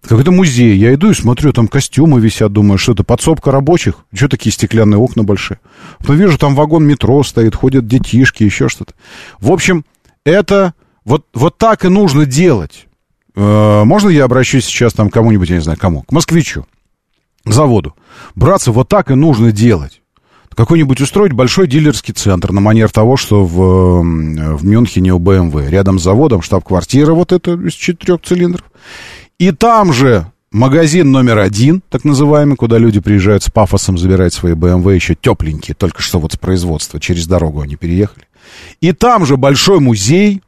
Какой-то музей. Я иду и смотрю, там костюмы висят, думаю, что это подсобка рабочих? Что такие стеклянные окна большие? Потом вижу, там вагон метро стоит, ходят детишки, еще что-то. В общем, это вот, вот так и нужно делать. Э, можно я обращусь сейчас там кому-нибудь, я не знаю, кому? К москвичу заводу. Братцы, вот так и нужно делать. Какой-нибудь устроить большой дилерский центр на манер того, что в, в Мюнхене у BMW. Рядом с заводом штаб-квартира вот это из четырех цилиндров. И там же магазин номер один, так называемый, куда люди приезжают с пафосом забирать свои BMW еще тепленькие, только что вот с производства, через дорогу они переехали. И там же большой музей,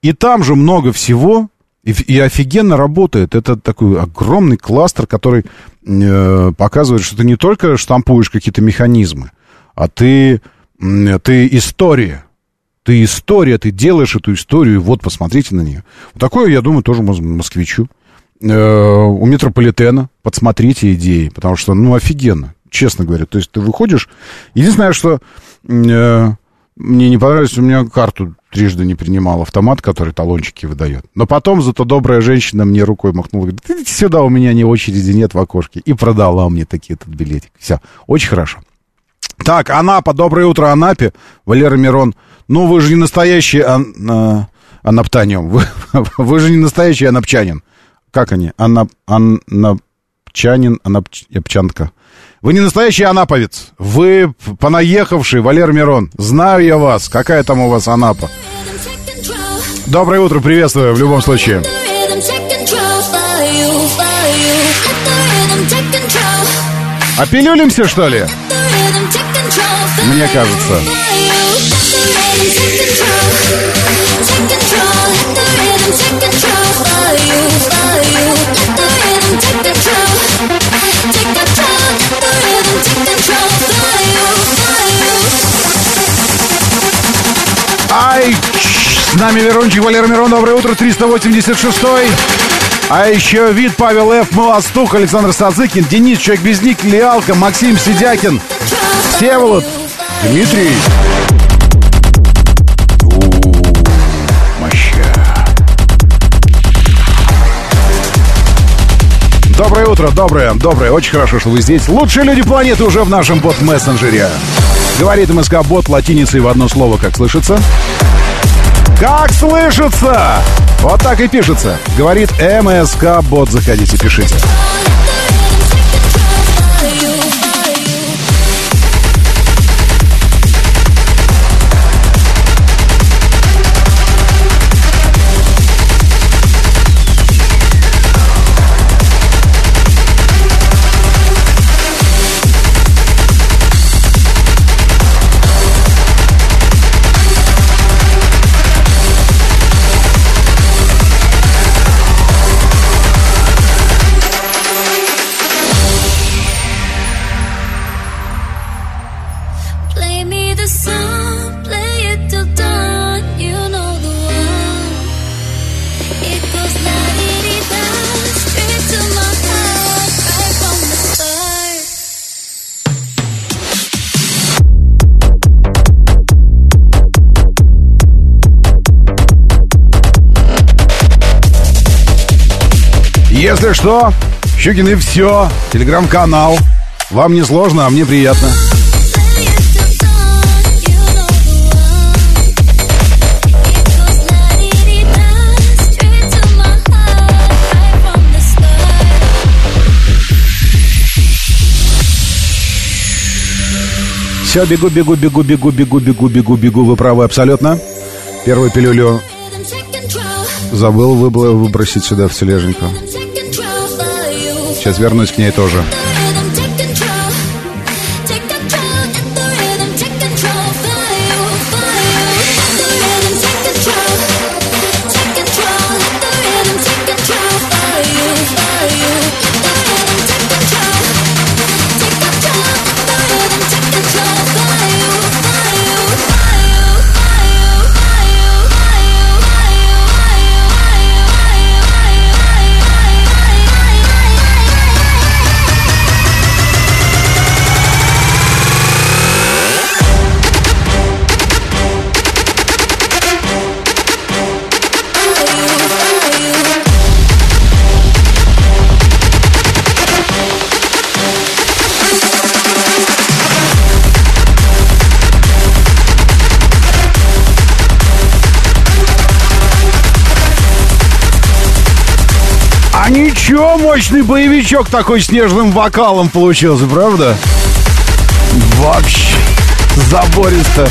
и там же много всего, и, и офигенно работает. Это такой огромный кластер, который э, показывает, что ты не только штампуешь какие-то механизмы, а ты, э, ты история. Ты история, ты делаешь эту историю, вот посмотрите на нее. Такое, я думаю, тоже москвичу. Э, у метрополитена подсмотрите идеи, потому что, ну, офигенно, честно говоря. То есть ты выходишь... Единственное, что... Э, мне не понравилось, у меня карту трижды не принимал автомат, который талончики выдает. Но потом зато добрая женщина мне рукой махнула, говорит, идите сюда, у меня ни очереди нет в окошке. И продала мне такие этот билетик. Все, очень хорошо. Так, Анапа, доброе утро, Анапе. Валера Мирон. Ну, вы же не настоящий ан, а, анаптаниум. Вы, вы же не настоящий анапчанин. Как они? Анап, анапчанин, анапчанка. Вы не настоящий анаповец. Вы понаехавший Валер Мирон. Знаю я вас. Какая там у вас Анапа? Доброе утро, приветствую в любом случае. Опилюлимся, что ли? Мне кажется. Ай, с нами Верончик, Валера Мирон, доброе утро, 386-й. А еще вид Павел Ф. Молостух, Александр Сазыкин, Денис Человек без ник, Лиалка, Максим Сидякин, Всеволод, Дмитрий. Доброе утро, доброе, доброе. Очень хорошо, что вы здесь. Лучшие люди планеты уже в нашем бот-мессенджере. Говорит МСК Бот латиницей в одно слово, как слышится. Как слышится! Вот так и пишется. Говорит МСК Бот. Заходите, пишите. Если что, Щукины все. Телеграм-канал. Вам не сложно, а мне приятно. Все, бегу, бегу, бегу, бегу, бегу, бегу, бегу, бегу. Вы правы абсолютно. Первую пилюлю забыл выбросить сюда в тележеньку. Сейчас вернусь к ней тоже. Ничего, мощный боевичок такой снежным вокалом получился, правда? Вообще забористо.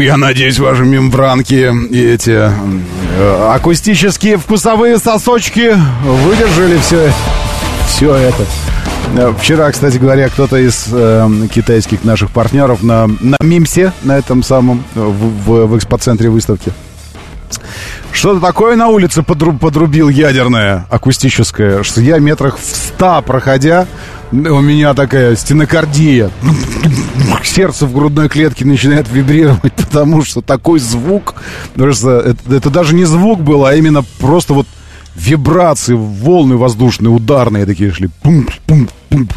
Я надеюсь, ваши мембранки и эти э, акустические вкусовые сосочки выдержали все, все это. Э, вчера, кстати говоря, кто-то из э, китайских наших партнеров на, на Мимсе, на этом самом, в, в, в экспоцентре выставки, что-то такое на улице подруб, подрубил ядерное, акустическое, что я метрах в ста проходя, у меня такая стенокардия. Сердце в грудной клетке начинает вибрировать, потому что такой звук, просто это, это даже не звук был, а именно просто вот вибрации, волны воздушные, ударные такие шли. Пум, пум, пум.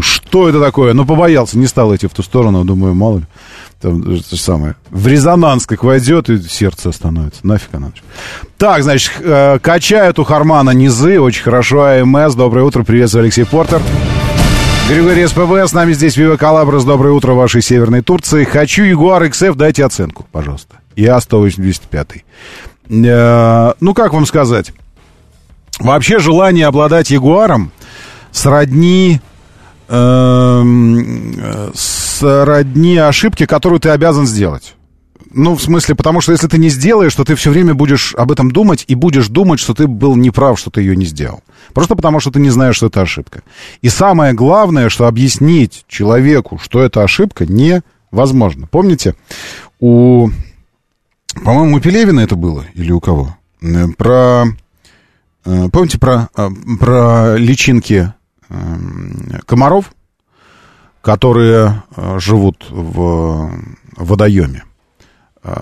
Что это такое? Ну, побоялся, не стал идти в ту сторону, думаю, мало ли. Там, то же самое. В резонанс как войдет, и сердце остановится. Нафиг оно. Так, значит, э, качают у Хармана низы. Очень хорошо. АМС. Доброе утро. Приветствую, Алексей Портер. Григорий СПВ, с нами здесь Вива Калабрас. Доброе утро вашей Северной Турции. Хочу Ягуар XF, дайте оценку, пожалуйста. И А185. Э, ну, как вам сказать? Вообще желание обладать Ягуаром сродни э, сродни ошибке, которую ты обязан сделать. Ну, в смысле, потому что если ты не сделаешь, то ты все время будешь об этом думать и будешь думать, что ты был неправ, что ты ее не сделал. Просто потому, что ты не знаешь, что это ошибка. И самое главное, что объяснить человеку, что это ошибка, невозможно. Помните, у... По-моему, у Пелевина это было или у кого? Э, про... Э, помните про, э, про личинки комаров, которые живут в водоеме?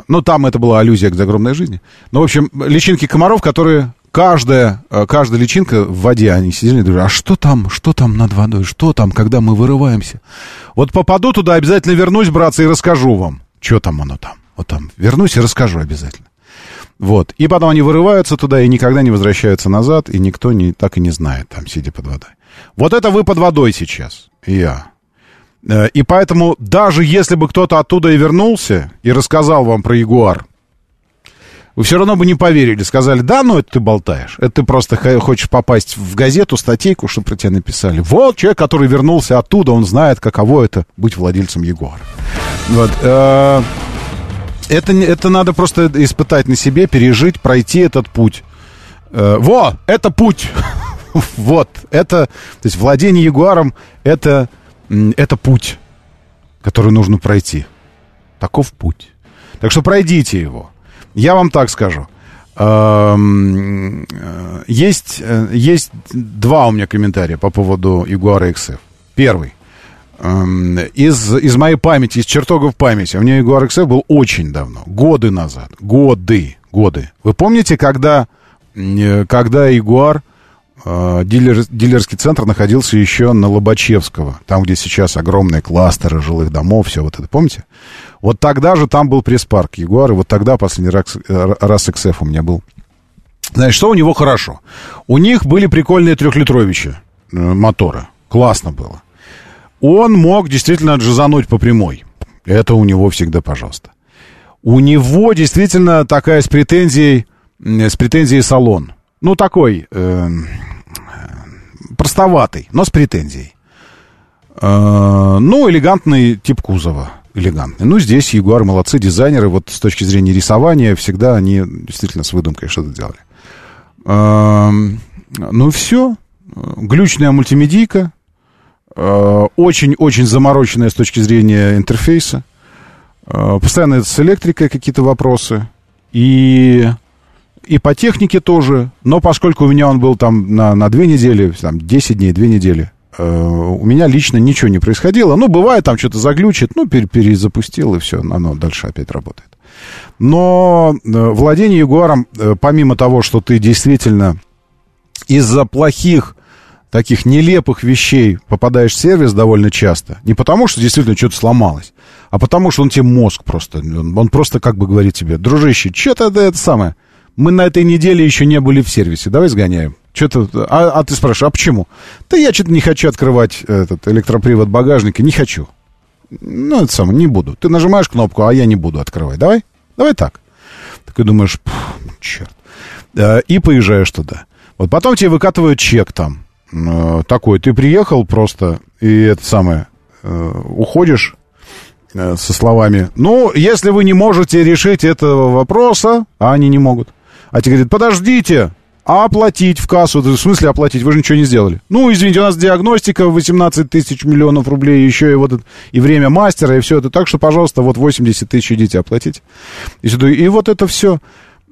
Ну, там это была аллюзия к загромной жизни. Ну, в общем, личинки комаров, которые каждая, э, каждая личинка в воде, они сидели и говорят, а что там, что там над водой, что там, когда мы вырываемся? Вот попаду туда, обязательно вернусь, братцы, и расскажу вам, что там оно там. Вот там, вернусь и расскажу обязательно. Вот. И потом они вырываются туда и никогда не возвращаются назад, и никто не, так и не знает, там, сидя под водой. Вот это вы под водой сейчас, и я. Э, и поэтому даже если бы кто-то оттуда и вернулся и рассказал вам про Ягуар, вы все равно бы не поверили. Сказали, да, ну это ты болтаешь. Это ты просто хочешь попасть в газету, статейку, чтобы про тебя написали. Вот человек, который вернулся оттуда, он знает, каково это быть владельцем Егора. Вот. Э, это, это надо просто испытать на себе, пережить, пройти этот путь. Э, во, это путь. вот, это, то есть владение Ягуаром, это, это путь, который нужно пройти. Таков путь. Так что пройдите его. Я вам так скажу. Эм, э, есть, э, есть два у меня комментария по поводу Ягуара XF. Первый. Эм, из, из моей памяти, из чертогов памяти. У меня Ягуар XF был очень давно. Годы назад. Годы. Годы. Вы помните, когда, э, когда Ягуар дилер, дилерский центр находился еще на Лобачевского, там, где сейчас огромные кластеры жилых домов, все вот это, помните? Вот тогда же там был пресс-парк Ягуар, и вот тогда последний раз, раз XF у меня был. Значит, что у него хорошо? У них были прикольные трехлитровичи э, мотора. Классно было. Он мог действительно джазануть по прямой. Это у него всегда пожалуйста. У него действительно такая с претензией, с претензией салон. Ну, такой э, простоватый, но с претензией. Э, ну, элегантный тип кузова элегантный. Ну, здесь Ягуар молодцы, дизайнеры, вот с точки зрения рисования, всегда они действительно с выдумкой что-то делали. Ну, все. Глючная мультимедийка, очень-очень замороченная с точки зрения интерфейса. Постоянно с электрикой какие-то вопросы. И, и по технике тоже. Но поскольку у меня он был там на, на две недели, там 10 дней, две недели, Э, у меня лично ничего не происходило. Ну, бывает, там что-то заглючит, ну, перезапустил, и все, оно дальше опять работает. Но э, владение Ягуаром, э, помимо того, что ты действительно из-за плохих таких нелепых вещей попадаешь в сервис довольно часто. Не потому, что действительно что-то сломалось, а потому, что он тебе мозг просто, он, он просто как бы говорит тебе, дружище, что-то это самое, мы на этой неделе еще не были в сервисе, давай сгоняем. Что-то, а, а ты спрашиваешь, а почему? Да я что-то не хочу открывать этот электропривод багажника, не хочу. Ну, это самое, не буду. Ты нажимаешь кнопку, а я не буду открывать. Давай, давай так. Так и думаешь, черт. И поезжаешь туда. Вот потом тебе выкатывают чек там. Э, такой, ты приехал просто, и это самое, э, уходишь э, со словами, ну, если вы не можете решить этого вопроса, а они не могут. А тебе говорят, подождите, а оплатить в кассу? В смысле оплатить? Вы же ничего не сделали. Ну, извините, у нас диагностика 18 тысяч миллионов рублей, еще и вот и время мастера, и все это. Так что, пожалуйста, вот 80 тысяч идите оплатить. И, и вот это все.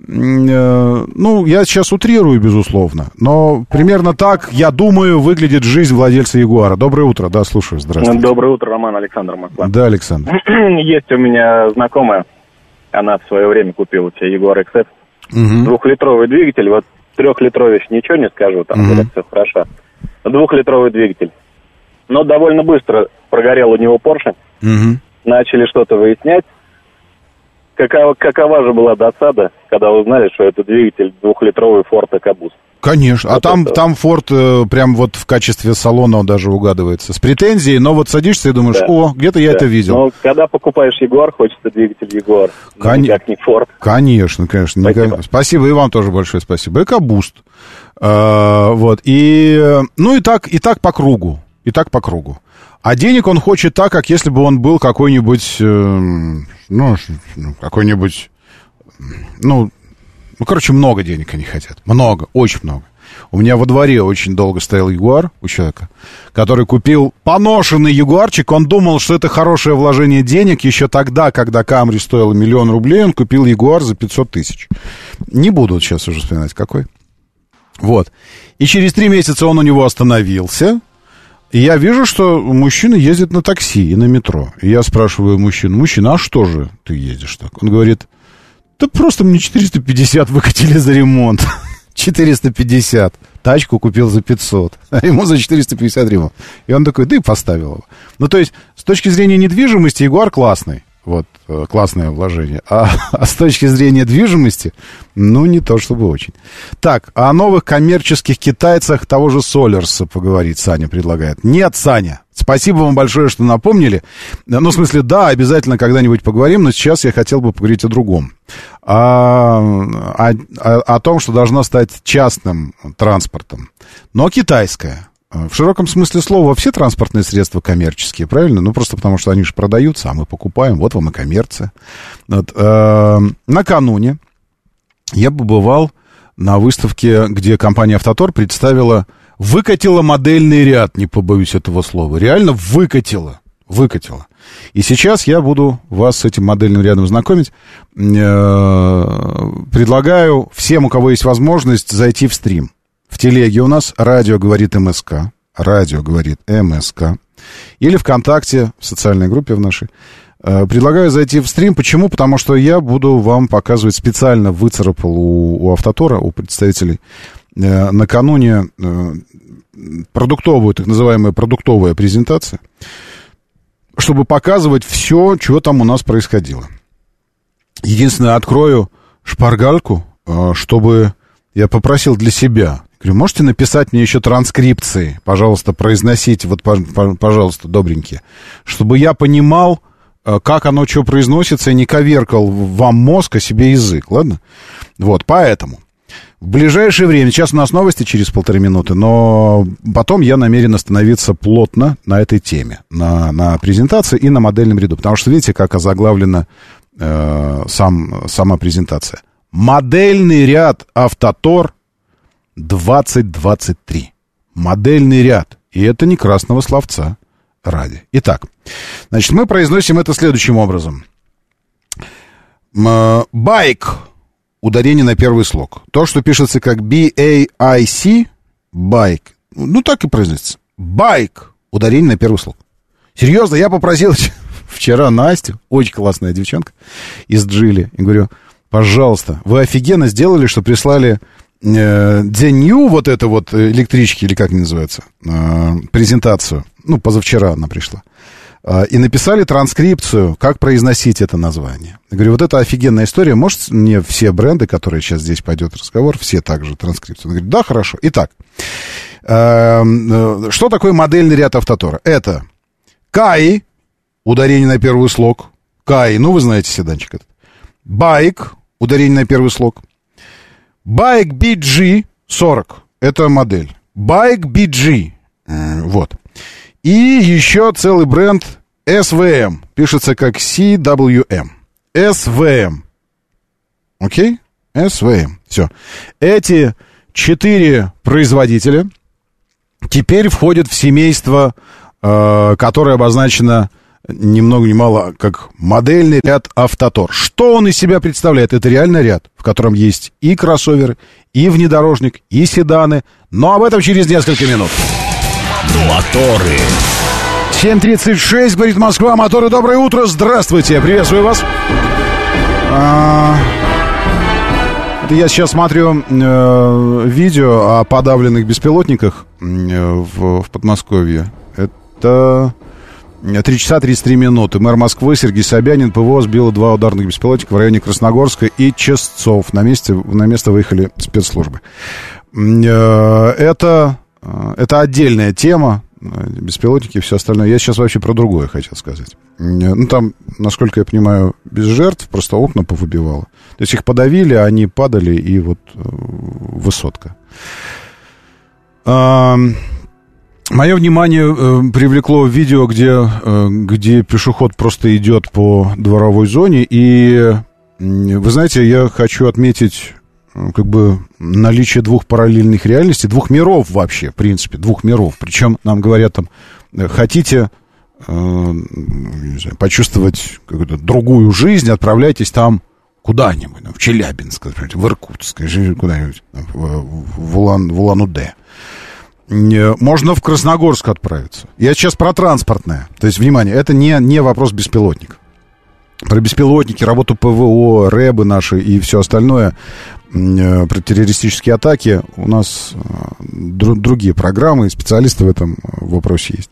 Э, ну, я сейчас утрирую, безусловно, но примерно так, я думаю, выглядит жизнь владельца Ягуара. Доброе утро, да, слушаю, здравствуйте. Доброе утро, Роман Александр Москва. Да, Александр. Есть у меня знакомая, она в свое время купила себе Ягуар XF, угу. двухлитровый двигатель, вот трехлитрович ничего не скажу, там mm-hmm. все хорошо. Двухлитровый двигатель. Но довольно быстро прогорел у него Порше. Mm-hmm. Начали что-то выяснять. Какова, какова же была досада, когда узнали, что это двигатель двухлитровый Ford EcoBoost? Конечно. А вот а там, это... там Ford э, прям вот в качестве салона он даже угадывается. С претензией, но вот садишься и думаешь, да. о, где-то я да. это видел. Но когда покупаешь Ягуар, хочется двигатель Ягуар. Кон... Никак не Ford. Конечно, конечно. Спасибо. Никак... спасибо и вам тоже большое спасибо. Экобуст. А, вот. И, ну и так, и так по кругу. И так по кругу. А денег он хочет так, как если бы он был какой-нибудь, э, ну, какой-нибудь, ну, ну, короче, много денег они хотят. Много, очень много. У меня во дворе очень долго стоял ягуар у человека, который купил поношенный ягуарчик. Он думал, что это хорошее вложение денег. Еще тогда, когда Камри стоила миллион рублей, он купил ягуар за 500 тысяч. Не буду сейчас уже вспоминать, какой. Вот. И через три месяца он у него остановился. И я вижу, что мужчина ездит на такси и на метро. И я спрашиваю мужчину, мужчина, а что же ты едешь так? Он говорит, да просто мне 450 выкатили за ремонт. 450. Тачку купил за 500. А ему за 450 ремонт. И он такой, да и поставил его. Ну, то есть, с точки зрения недвижимости, Ягуар классный. Вот, э, классное вложение. А, а с точки зрения движимости, ну, не то чтобы очень. Так, о новых коммерческих китайцах того же Солерса поговорить Саня предлагает. Нет, Саня, спасибо вам большое, что напомнили. Ну, в смысле, да, обязательно когда-нибудь поговорим, но сейчас я хотел бы поговорить о другом. О, о, о, о том, что должно стать частным транспортом, но китайское. В широком смысле слова все транспортные средства коммерческие, правильно? Ну, просто потому что они же продаются, а мы покупаем. Вот вам и коммерция. Вот, э, накануне я побывал на выставке, где компания «Автотор» представила выкатила модельный ряд, не побоюсь этого слова. Реально выкатила. Выкатила. И сейчас я буду вас с этим модельным рядом знакомить. Э, предлагаю всем, у кого есть возможность, зайти в стрим. В телеге у нас радио говорит МСК. Радио говорит МСК. Или ВКонтакте, в социальной группе в нашей. Э, предлагаю зайти в стрим. Почему? Потому что я буду вам показывать, специально выцарапал у, у Автотора, у представителей, э, накануне э, продуктовую, так называемая продуктовая презентация, чтобы показывать все, что там у нас происходило. Единственное, открою шпаргальку, чтобы я попросил для себя. Говорю, можете написать мне еще транскрипции, пожалуйста, произносить, вот, пожалуйста, добренькие, чтобы я понимал, Э, как оно что произносится, и не коверкал вам мозг, а себе язык, ладно? Вот, поэтому в ближайшее время, сейчас у нас новости через полторы минуты, но потом я намерен остановиться плотно на этой теме, на, на презентации и на модельном ряду, потому что видите, как озаглавлена э, сам, сама презентация. Модельный ряд Автотор 2023. Модельный ряд. И это не красного словца ради. Итак, значит, мы произносим это следующим образом. Байк. Ударение на первый слог. То, что пишется как B-A-I-C, байк. Ну, так и произносится. Байк. Ударение на первый слог. Серьезно, я попросил вчера Настю, очень классная девчонка из Джили, и говорю, пожалуйста, вы офигенно сделали, что прислали э, Денью, вот это вот электрички, или как они называются, э, презентацию. Ну, позавчера она пришла. Э, и написали транскрипцию, как произносить это название. Я говорю, вот это офигенная история. Может, мне все бренды, которые сейчас здесь пойдет разговор, все также транскрипцию? Он говорит, да, хорошо. Итак, э, э, что такое модельный ряд автотора? Это КАИ, ударение на первый слог. КАИ, ну, вы знаете седанчик этот. Байк, ударение на первый слог. Байк BG 40. Это модель. Байк BG. Вот. И еще целый бренд SVM. Пишется как CWM. SVM. Окей? SVM. Все. Эти четыре производителя теперь входят в семейство, э, которое обозначено ни много ни мало, как модельный ряд Автотор. Что он из себя представляет? Это реально ряд, в котором есть и кроссоверы, и внедорожник, и седаны. Но об этом через несколько минут. Моторы. 7.36, говорит Москва. Моторы, доброе утро. Здравствуйте. Приветствую вас. А... Я сейчас смотрю э, видео о подавленных беспилотниках э, в, в Подмосковье. Это 3 часа 33 минуты. Мэр Москвы Сергей Собянин ПВО сбил два ударных беспилотника в районе Красногорска и Честцов. На месте, на место выехали спецслужбы. Э, это, э, это отдельная тема. Беспилотники и все остальное. Я сейчас вообще про другое хотел сказать. Ну, там, насколько я понимаю, без жертв, просто окна повыбивало. То есть их подавили, а они падали, и вот э, высотка. Мое внимание э, привлекло видео, где, э, где пешеход просто идет по дворовой зоне. И, вы знаете, я хочу отметить э, как бы наличие двух параллельных реальностей, двух миров вообще, в принципе, двух миров. Причем нам говорят там, э, хотите э, знаю, почувствовать какую-то другую жизнь, отправляйтесь там куда-нибудь, в Челябинск, в Иркутск, куда-нибудь, в, Улан, в Улан-Удэ можно в Красногорск отправиться. Я сейчас про транспортное. То есть, внимание, это не, не вопрос беспилотников. Про беспилотники, работу ПВО, РЭБы наши и все остальное, э, про террористические атаки, у нас э, дру, другие программы, специалисты в этом вопросе есть.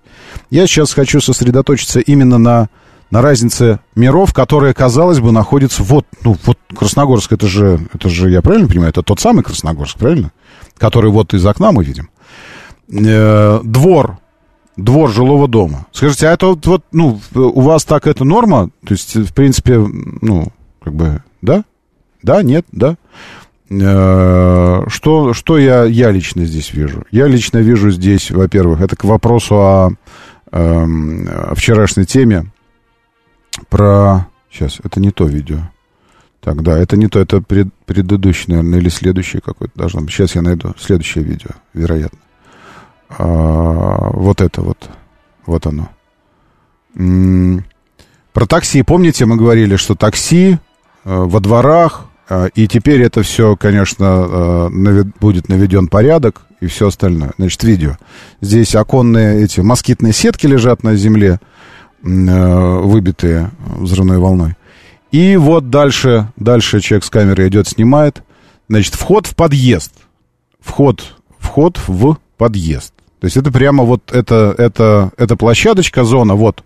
Я сейчас хочу сосредоточиться именно на, на разнице миров, которые, казалось бы, находятся вот, ну, вот Красногорск, это же, это же, я правильно понимаю, это тот самый Красногорск, правильно? Который вот из окна мы видим э, двор, двор жилого дома. Скажите, а это вот, вот, ну, у вас так это норма? То есть, в принципе, ну, как бы, да? Да, нет, да? Э, что, что я, я лично здесь вижу? Я лично вижу здесь, во-первых, это к вопросу о, э, о вчерашней теме про... Сейчас, это не то видео. Так, да, это не то, это пред, предыдущее, наверное, или следующее какое-то должно быть. Сейчас я найду следующее видео, вероятно. А, вот это вот. Вот оно. Про такси. Помните, мы говорили, что такси э, во дворах, э, и теперь это все, конечно, э, будет наведен порядок и все остальное. Значит, видео. Здесь оконные эти москитные сетки лежат на земле, выбитые взрывной волной. И вот дальше, дальше человек с камеры идет, снимает. Значит, вход в подъезд. Вход, вход в подъезд. То есть это прямо вот это, это, это площадочка, зона, вот,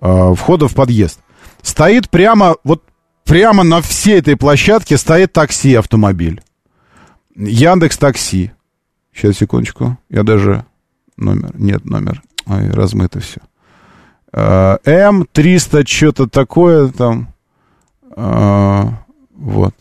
э, входа в подъезд. Стоит прямо, вот прямо на всей этой площадке стоит такси, автомобиль. Яндекс Такси. Сейчас, секундочку. Я даже... Номер... Нет, номер. Ой, размыто все. Э, М300, что-то такое там. Э, вот.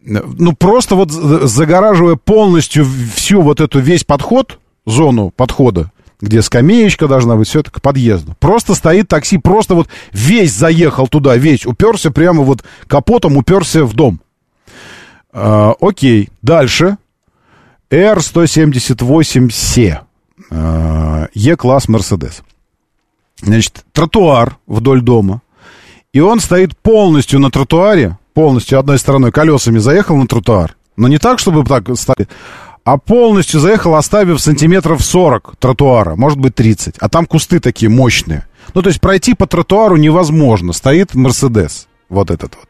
Ну, просто вот загораживая полностью всю вот эту весь подход, зону подхода, где скамеечка должна быть, все это к подъезду. Просто стоит такси, просто вот весь заехал туда, весь уперся прямо вот капотом, уперся в дом. А, окей, дальше. R178C. А, E-класс Мерседес. Значит, тротуар вдоль дома. И он стоит полностью на тротуаре, полностью одной стороной колесами заехал на тротуар. Но не так, чтобы так стоит, а полностью заехал, оставив сантиметров 40 тротуара, может быть 30. А там кусты такие мощные. Ну, то есть пройти по тротуару невозможно. Стоит Мерседес. Вот этот вот.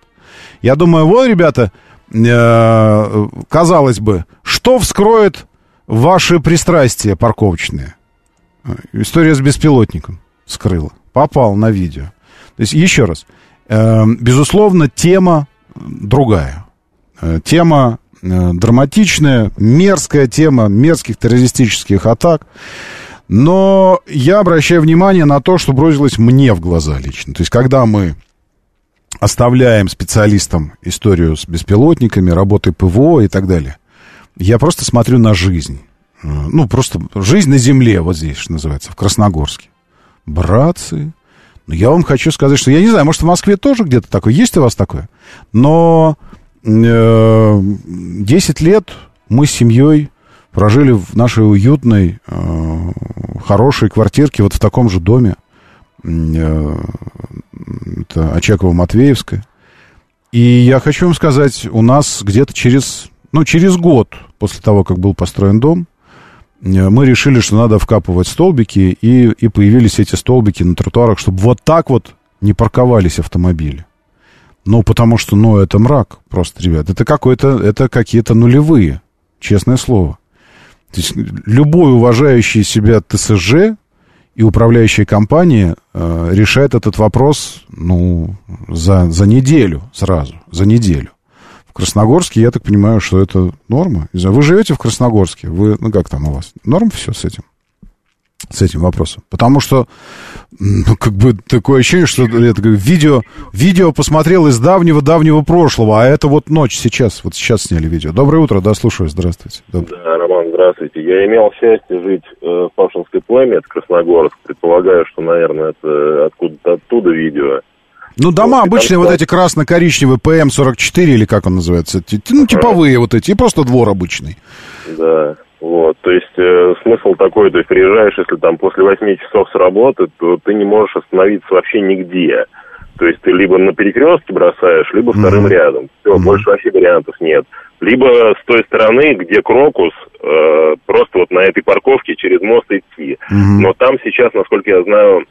Я думаю, вот, ребята, э, казалось бы, что вскроет ваши пристрастия парковочные? История с беспилотником скрыла. Попал на видео. То есть, еще раз, э, безусловно, тема другая. Э, тема драматичная, мерзкая тема мерзких террористических атак. Но я обращаю внимание на то, что бросилось мне в глаза лично. То есть, когда мы оставляем специалистам историю с беспилотниками, работой ПВО и так далее, я просто смотрю на жизнь. Э, ну, просто жизнь на земле, вот здесь, что называется, в Красногорске. Братцы, ну, я вам хочу сказать, что я не знаю, может, в Москве тоже где-то такое, есть у вас такое? Но 10 лет мы с семьей прожили в нашей уютной, э, хорошей квартирке, вот в таком же доме. Э, это Очаково-Матвеевская. И я хочу вам сказать, у нас где-то через, ну, через год после того, как был построен дом, э, мы решили, что надо вкапывать столбики, и, и появились эти столбики на тротуарах, чтобы вот так вот не парковались автомобили. Ну, потому что, ну, это мрак просто, ребят. Это какой-то, это какие-то нулевые, честное слово. То есть любой уважающий себя ТСЖ и управляющая компания э, решает этот вопрос, ну, за, за неделю сразу, за неделю. В Красногорске, я так понимаю, что это норма. Вы живете в Красногорске, вы, ну, как там у вас? Норм все с этим? С этим вопросом. Потому что, ну, как бы такое ощущение, что это как видео, видео посмотрел из давнего-давнего прошлого, а это вот ночь сейчас, вот сейчас сняли видео. Доброе утро, да, слушаю, здравствуйте. Доброе. Да, Роман, здравствуйте. Я имел счастье жить э, в Павшинской племе, это Красногорск. Предполагаю, что, наверное, это откуда-то оттуда видео. Ну, дома обычные, вот эти красно-коричневые, ПМ-44 или как он называется, ну, типовые вот эти, и просто двор обычный. Да. Вот, то есть э, смысл такой, то есть приезжаешь, если там после 8 часов с работы, то ты не можешь остановиться вообще нигде. То есть ты либо на перекрестке бросаешь, либо вторым mm-hmm. рядом. Все, mm-hmm. больше вообще вариантов нет. Либо с той стороны, где Крокус, э, просто вот на этой парковке через мост идти. Mm-hmm. Но там сейчас, насколько я знаю,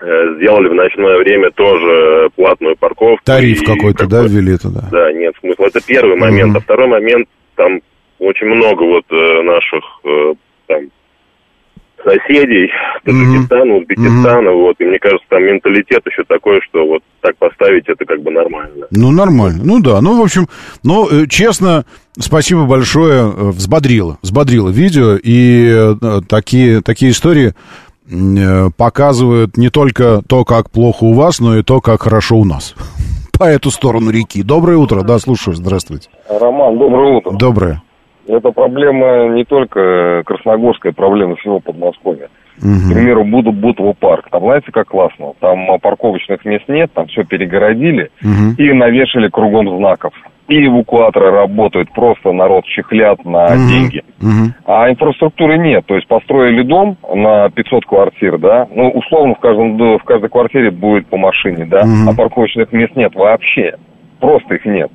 э, сделали в ночное время тоже платную парковку. Тариф какой-то, какой да, ввели туда? Да, нет смысла. Это первый момент. Mm-hmm. А второй момент, там очень много вот э, наших э, там соседей, Таджикистана, mm-hmm. Узбекистана, mm-hmm. вот, и мне кажется, там менталитет еще такой, что вот так поставить это как бы нормально. Ну, нормально, ну да, ну, в общем, ну, э, честно, спасибо большое, взбодрило, взбодрило видео, и такие, такие истории показывают не только то, как плохо у вас, но и то, как хорошо у нас по эту сторону реки. Доброе утро, да, слушаю, здравствуйте. Роман, доброе утро. Доброе. Это проблема не только красногорская, проблема всего Подмосковья. Угу. К примеру, буду Бутово парк. Там знаете, как классно? Там парковочных мест нет, там все перегородили угу. и навешали кругом знаков. и эвакуаторы работают, просто народ чехлят на угу. деньги. Угу. А инфраструктуры нет. То есть построили дом на 500 квартир, да, ну, условно, в, каждом, в каждой квартире будет по машине, да, угу. а парковочных мест нет вообще. Просто их нет.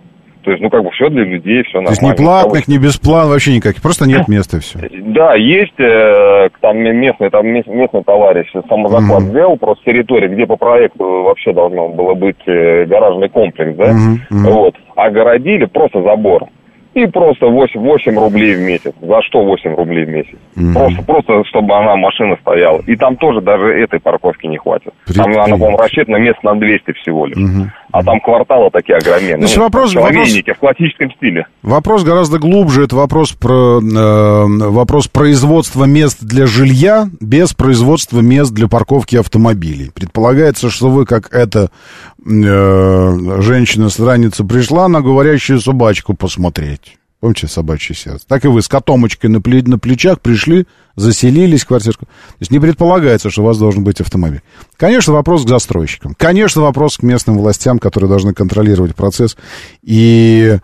То есть, ну, как бы все для людей, все нормально. То есть ни платных, ни бесплатных, вообще никаких, просто нет места и все. Да, есть э, там местный, там местный товарищ самозаклад mm-hmm. сделал, просто территория, где по проекту вообще должно было быть э, гаражный комплекс, да, mm-hmm. вот, огородили просто забором и просто 8, 8 рублей в месяц. За что 8 рублей в месяц? Mm-hmm. Просто, просто, чтобы она, машина стояла. И там тоже даже этой парковки не хватит. Там она, по-моему, рассчитана мест на 200 всего лишь. Mm-hmm. А там кварталы такие огроменные. Значит, ну, вопрос, вопрос, в классическом стиле. Вопрос гораздо глубже. Это вопрос про э, вопрос производства мест для жилья без производства мест для парковки автомобилей. Предполагается, что вы, как эта э, женщина с раницы пришла на говорящую собачку посмотреть. Помните собачье сердце? Так и вы с котомочкой на, пле- на плечах пришли, заселились в квартирку. То есть не предполагается, что у вас должен быть автомобиль. Конечно, вопрос к застройщикам. Конечно, вопрос к местным властям, которые должны контролировать процесс. И,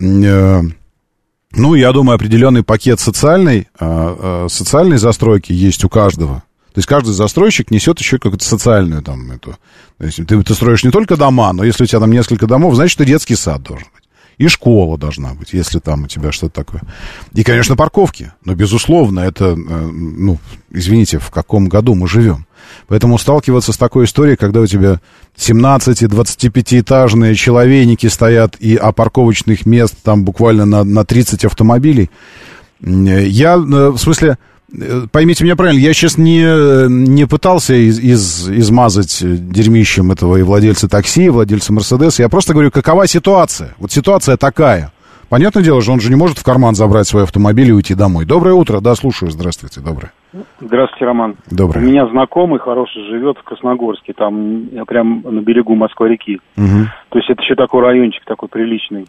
э, ну, я думаю, определенный пакет социальной, э, э, социальной застройки есть у каждого. То есть каждый застройщик несет еще какую-то социальную там эту. То есть ты, ты строишь не только дома, но если у тебя там несколько домов, значит, и детский сад должен. И школа должна быть, если там у тебя что-то такое. И, конечно, парковки. Но, безусловно, это, э, ну, извините, в каком году мы живем. Поэтому сталкиваться с такой историей, когда у тебя 17-25-этажные человейники стоят, и а парковочных мест там буквально на, на 30 автомобилей, я, э, в смысле, поймите меня правильно, я сейчас не, не пытался из, из, измазать дерьмищем этого и владельца такси, и владельца Мерседеса. Я просто говорю, какова ситуация? Вот ситуация такая. Понятное дело, что он же не может в карман забрать свой автомобиль и уйти домой. Доброе утро, да, слушаю, здравствуйте, доброе. Здравствуйте, Роман. Доброе. У меня знакомый хороший живет в Красногорске, там прям на берегу Москвы-реки. Угу. То есть это еще такой райончик такой приличный.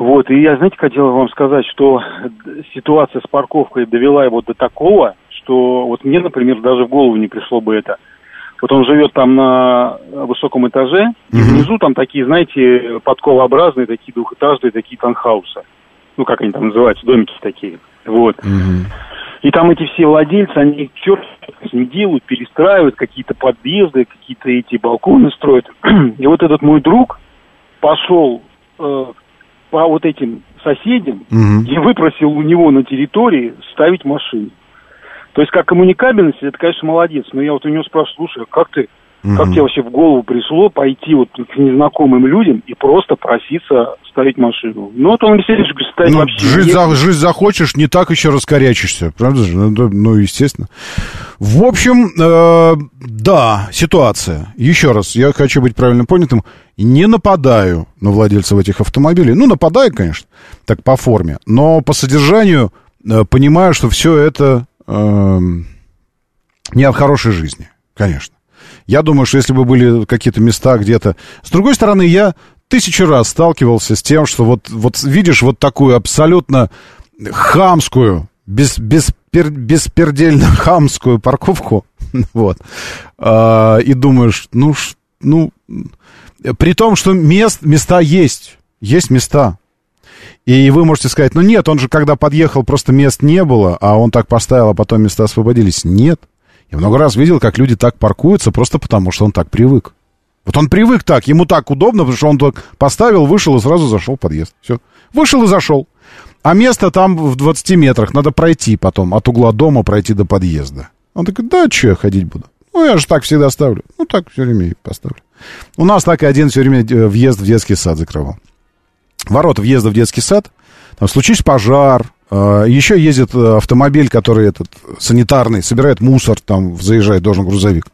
Вот, и я, знаете, хотел вам сказать, что ситуация с парковкой довела его до такого, что вот мне, например, даже в голову не пришло бы это. Вот он живет там на высоком этаже, и внизу там такие, знаете, подковообразные, такие двухэтажные, такие танхаусы. Ну, как они там называются, домики такие. Вот. И там эти все владельцы, они черт не делают, перестраивают какие-то подъезды, какие-то эти балконы строят. И вот этот мой друг пошел э, по вот этим соседям угу. и выпросил у него на территории ставить машину. То есть как коммуникабельность, это, конечно, молодец. Но я вот у него спрашиваю, слушай, а как ты, угу. как тебе вообще в голову пришло пойти вот к незнакомым людям и просто проситься ставить машину? Ну, вот он веселишь, ставить ну, вообще жизнь, за, жизнь захочешь, не так еще раскорячишься, правда же? Ну, ну естественно. В общем, э, да, ситуация. Еще раз, я хочу быть правильно понятым не нападаю на владельцев этих автомобилей. Ну, нападаю, конечно, так по форме. Но по содержанию э, понимаю, что все это э, не от хорошей жизни, конечно. Я думаю, что если бы были какие-то места где-то... С другой стороны, я тысячу раз сталкивался с тем, что вот, вот видишь вот такую абсолютно хамскую, без, беспер, беспердельно хамскую парковку, вот, э, и думаешь, ну, ну, при том, что мест, места есть. Есть места. И вы можете сказать, ну нет, он же когда подъехал, просто мест не было, а он так поставил, а потом места освободились. Нет. Я много раз видел, как люди так паркуются, просто потому что он так привык. Вот он привык так, ему так удобно, потому что он так поставил, вышел и сразу зашел в подъезд. Все. Вышел и зашел. А место там в 20 метрах, надо пройти потом, от угла дома пройти до подъезда. Он такой, да, что я ходить буду? Ну, я же так всегда ставлю. Ну, так все время и поставлю. У нас так и один все время э, въезд в детский сад закрывал. Ворота въезда в детский сад, там случись пожар, еще ездит э, автомобиль, который этот санитарный, собирает мусор, там заезжает, должен грузовик.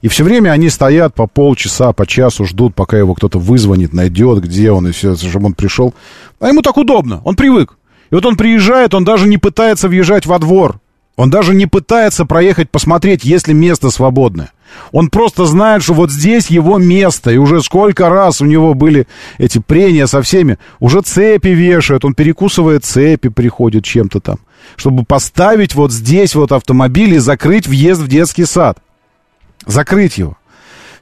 И все время они стоят по полчаса, по часу, ждут, пока его кто-то вызвонит, найдет, где он, и все, чтобы он пришел. А ему так удобно, он привык. И вот он приезжает, он даже не пытается въезжать во двор. Он даже не пытается проехать посмотреть, есть ли место свободное. Он просто знает, что вот здесь его место, и уже сколько раз у него были эти прения со всеми, уже цепи вешают, он перекусывает цепи, приходит чем-то там, чтобы поставить вот здесь вот автомобиль и закрыть въезд в детский сад. Закрыть его.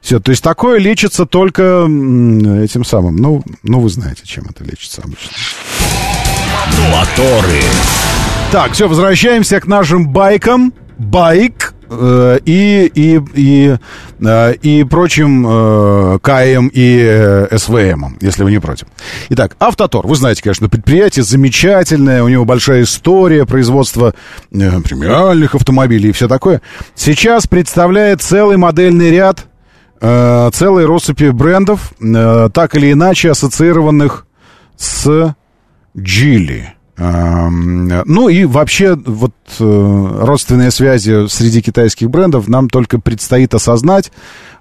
Все, то есть такое лечится только этим самым. Ну, ну, вы знаете, чем это лечится обычно. Моторы. Так, все, возвращаемся к нашим байкам. Байк и, и, и, э, и прочим э, КМ и э, СВМ, если вы не против. Итак, Автотор. Вы знаете, конечно, предприятие замечательное, у него большая история производства э, премиальных автомобилей и все такое. Сейчас представляет целый модельный ряд, э, целой россыпи брендов, э, так или иначе ассоциированных с Джили. Ну и вообще вот э, родственные связи среди китайских брендов нам только предстоит осознать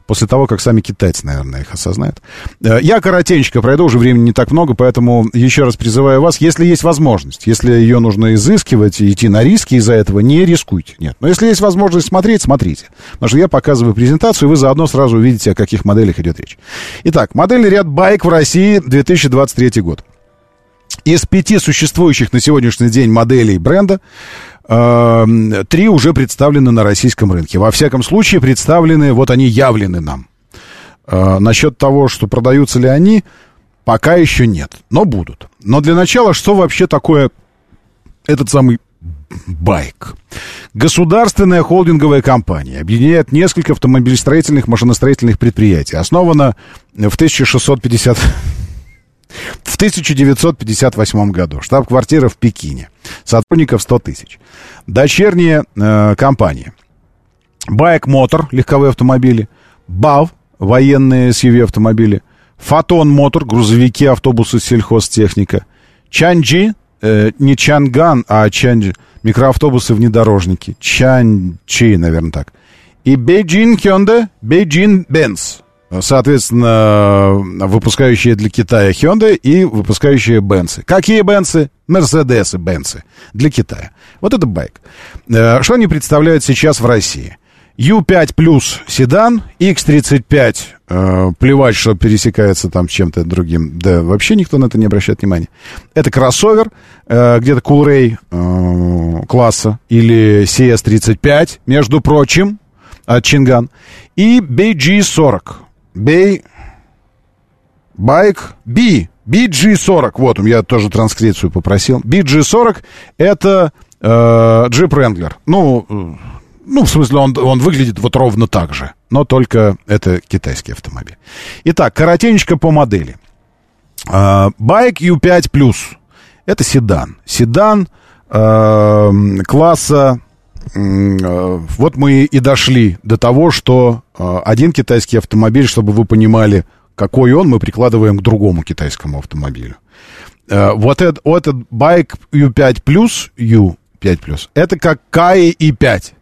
после того, как сами китайцы, наверное, их осознают. Э, я коротенько пройду, уже времени не так много, поэтому еще раз призываю вас, если есть возможность, если ее нужно изыскивать идти на риски из-за этого, не рискуйте. Нет. Но если есть возможность смотреть, смотрите. Потому что я показываю презентацию, и вы заодно сразу увидите, о каких моделях идет речь. Итак, модельный ряд байк в России 2023 год. Из пяти существующих на сегодняшний день моделей бренда э, три уже представлены на российском рынке. Во всяком случае, представлены, вот они явлены нам. Э, насчет того, что продаются ли они, пока еще нет, но будут. Но для начала, что вообще такое этот самый Байк. Государственная холдинговая компания объединяет несколько автомобилестроительных машиностроительных предприятий. Основана в 1650 в 1958 году. Штаб-квартира в Пекине. Сотрудников 100 тысяч. Дочерние э, компании. Байк Мотор, легковые автомобили. БАВ, военные SUV автомобили. Фотон Мотор, грузовики, автобусы, сельхозтехника. Чанджи, э, не Чанган, а Чанджи, микроавтобусы, внедорожники. Чанчи, наверное, так. И Бейджин Hyundai, Бейджин Бенц соответственно, выпускающие для Китая Hyundai и выпускающие Бенцы. Какие Бенцы? Мерседесы Бенцы для Китая. Вот это байк. Э, что они представляют сейчас в России? U5 плюс седан, X35, э, плевать, что пересекается там с чем-то другим, да вообще никто на это не обращает внимания. Это кроссовер, э, где-то Coolray э, класса или CS35, между прочим, от Чинган, и BG40. Бей... Байк B. BG40. Вот, я тоже транскрипцию попросил. BG40 это э, Jeep Wrangler. Ну, ну, в смысле, он, он выглядит вот ровно так же. Но только это китайский автомобиль. Итак, коротенечко по модели. Э, байк U5+. Это седан. Седан э, класса вот мы и дошли до того, что э, один китайский автомобиль, чтобы вы понимали, какой он, мы прикладываем к другому китайскому автомобилю. Э, вот этот, вот этот байк U5 Plus, U5 Plus, это как Каи i5.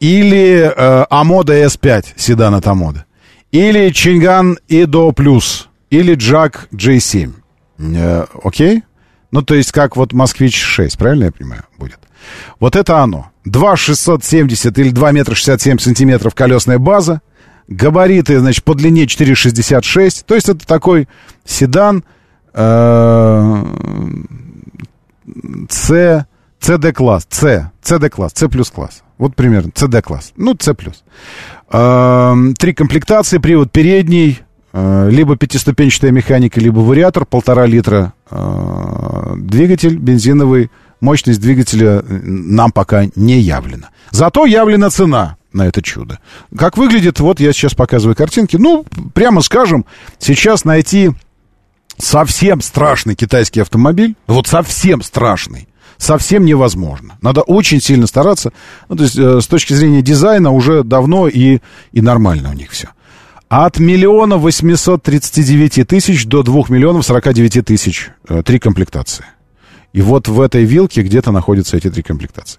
Или э, Амода S5, седан от Амода. Или Чинган Идо Плюс. Или Джак J7. Э, окей? Ну, то есть, как вот Москвич 6, правильно я понимаю, будет? Вот это оно. 2 670 или 2 метра 67 сантиметров колесная база. Габариты, значит, по длине 4,66. То есть это такой седан э, C, CD класс, C, CD класс, C плюс класс. Вот примерно, CD класс. Ну, C плюс. Э, три комплектации, привод передний, э, либо пятиступенчатая механика, либо вариатор, полтора литра двигатель бензиновый, мощность двигателя э, нам пока не явлена. Зато явлена цена на это чудо. Как выглядит, вот я сейчас показываю картинки. Ну, прямо скажем, сейчас найти совсем страшный китайский автомобиль, вот совсем страшный, совсем невозможно. Надо очень сильно стараться. Ну, то есть, э, с точки зрения дизайна уже давно и, и нормально у них все. От миллиона восемьсот тридцати девяти тысяч до двух миллионов сорока девяти тысяч. Э, три комплектации. И вот в этой вилке где-то находятся эти три комплектации.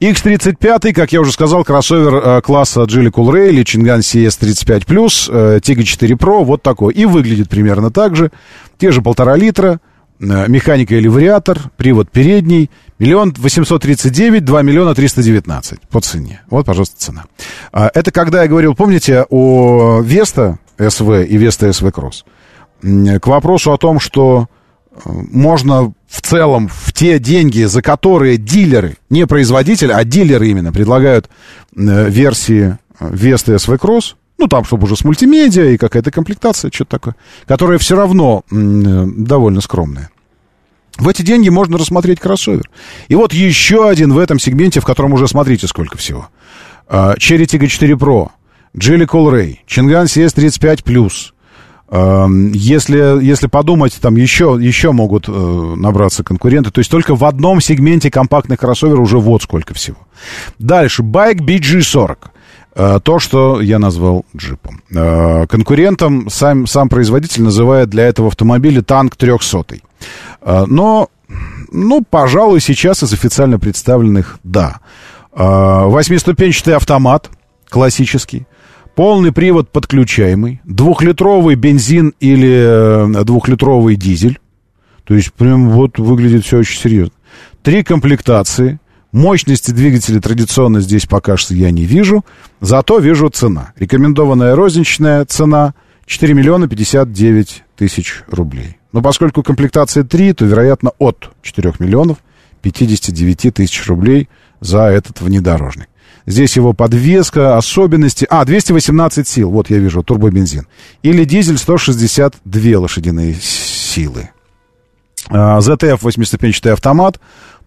X35, как я уже сказал, кроссовер э, класса Geely Coolray или Чинган CS35+, э, Tiggo 4 Pro, вот такой. И выглядит примерно так же. Те же полтора литра, э, механика или вариатор, привод передний, миллион восемьсот тридцать девять, два миллиона триста девятнадцать по цене. Вот, пожалуйста, цена. А, это когда я говорил, помните, о Веста СВ и Веста СВ Кросс? К вопросу о том, что можно в целом в те деньги, за которые дилеры, не производители, а дилеры именно предлагают э, версии Vesta SV Cross, ну, там, чтобы уже с мультимедиа и какая-то комплектация, что-то такое, которая все равно м- довольно скромная. В эти деньги можно рассмотреть кроссовер. И вот еще один в этом сегменте, в котором уже смотрите сколько всего. Cherry Tiggo 4 Pro, Jelly Ray, Чинган CS35 Plus, если, если подумать, там еще, еще могут э, набраться конкуренты. То есть только в одном сегменте компактных кроссоверов уже вот сколько всего. Дальше. Байк BG40. Э, то, что я назвал джипом. Э, конкурентом сам, сам производитель называет для этого автомобиля танк 300. Э, но, ну, пожалуй, сейчас из официально представленных, да. Восьмиступенчатый автомат, классический. Полный привод подключаемый, двухлитровый бензин или э, двухлитровый дизель. То есть прям вот выглядит все очень серьезно. Три комплектации. Мощности двигателя традиционно здесь пока что я не вижу. Зато вижу цена. Рекомендованная розничная цена 4 миллиона 59 тысяч рублей. Но поскольку комплектации 3, то, вероятно, от 4 миллионов 59 тысяч рублей за этот внедорожник. Здесь его подвеска, особенности. А, 218 сил, вот я вижу, турбобензин. Или дизель 162 лошадиные силы. ZF 8-ступенчатый автомат,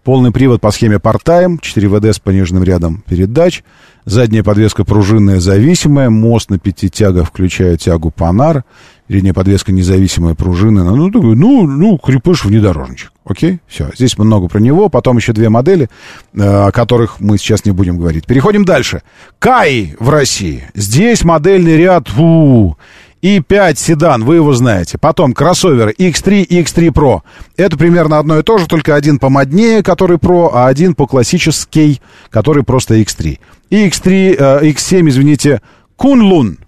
полный привод по схеме Part-Time, 4 ВД с пониженным рядом передач, задняя подвеска пружинная зависимая, мост на пяти тягах, включая тягу Панар, передняя подвеска независимая, пружинная, ну, ну, ну, крепыш внедорожничек. Окей, все. Здесь много про него. Потом еще две модели, э, о которых мы сейчас не будем говорить. Переходим дальше. Кай в России. Здесь модельный ряд у и 5 седан, вы его знаете. Потом кроссоверы X3 и X3 Pro. Это примерно одно и то же, только один помоднее, который Pro, а один по классический, который просто X3. И X3, э, X7, извините, Кунлун.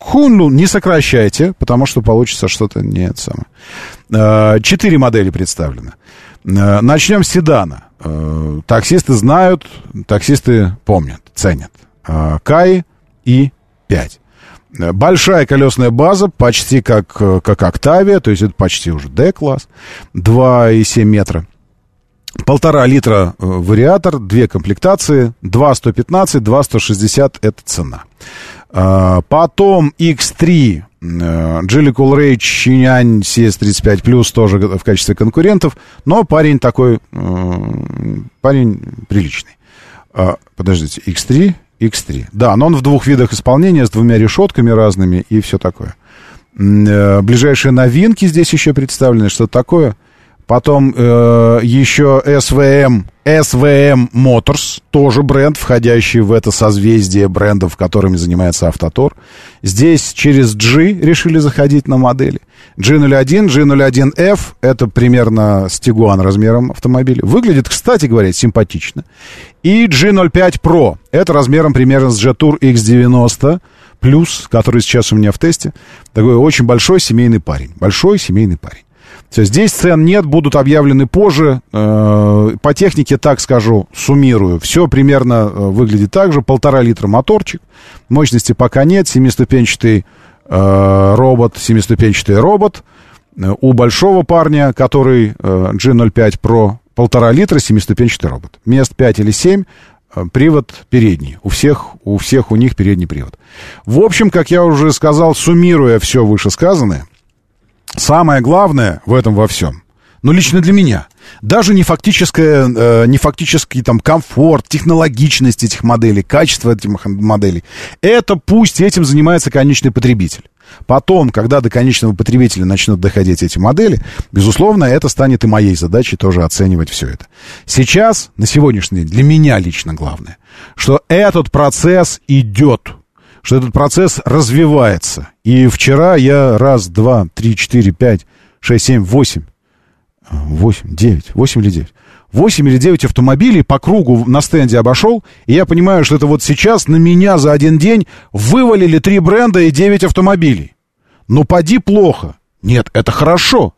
Кунлун не сокращайте, потому что получится что-то не самое. Э, четыре модели представлены. Э, начнем с седана. Э, таксисты знают, таксисты помнят, ценят. Кай и 5. Большая колесная база, почти как, как Октавия, то есть это почти уже D-класс, 2,7 метра. Полтора литра вариатор, две комплектации, 2,115, 2,160 это цена. Потом X3 Джилли Кулрей, Чинянь, CS35 Plus тоже в качестве конкурентов, но парень такой, парень приличный. А, подождите, X3, X3. Да, но он в двух видах исполнения, с двумя решетками разными и все такое. Э, ближайшие новинки здесь еще представлены, что такое – Потом э, еще SVM, SVM Motors, тоже бренд, входящий в это созвездие брендов, которыми занимается Автотор. Здесь через G решили заходить на модели. G01, G01F, это примерно с размером автомобиля. Выглядит, кстати говоря, симпатично. И G05 Pro, это размером примерно с Jetour X90 плюс, который сейчас у меня в тесте. Такой очень большой семейный парень. Большой семейный парень. Все, здесь цен нет, будут объявлены позже. Э, по технике, так скажу, суммирую. Все примерно э, выглядит так же. Полтора литра моторчик. Мощности пока нет. Семиступенчатый э, робот, семиступенчатый робот. У большого парня, который G05 Pro, полтора литра, семиступенчатый робот. Мест 5 или 7, привод передний. У всех, у всех у них передний привод. В общем, как я уже сказал, суммируя все вышесказанное, самое главное в этом во всем, ну, лично для меня, даже не, фактическое, э, не фактический там комфорт, технологичность этих моделей, качество этих моделей, это пусть этим занимается конечный потребитель. Потом, когда до конечного потребителя начнут доходить эти модели, безусловно, это станет и моей задачей тоже оценивать все это. Сейчас, на сегодняшний день, для меня лично главное, что этот процесс идет что этот процесс развивается. И вчера я раз, два, три, четыре, пять, шесть, семь, восемь, восемь, девять, восемь или девять. Восемь или девять автомобилей по кругу на стенде обошел, и я понимаю, что это вот сейчас на меня за один день вывалили три бренда и девять автомобилей. Ну, поди плохо. Нет, это хорошо.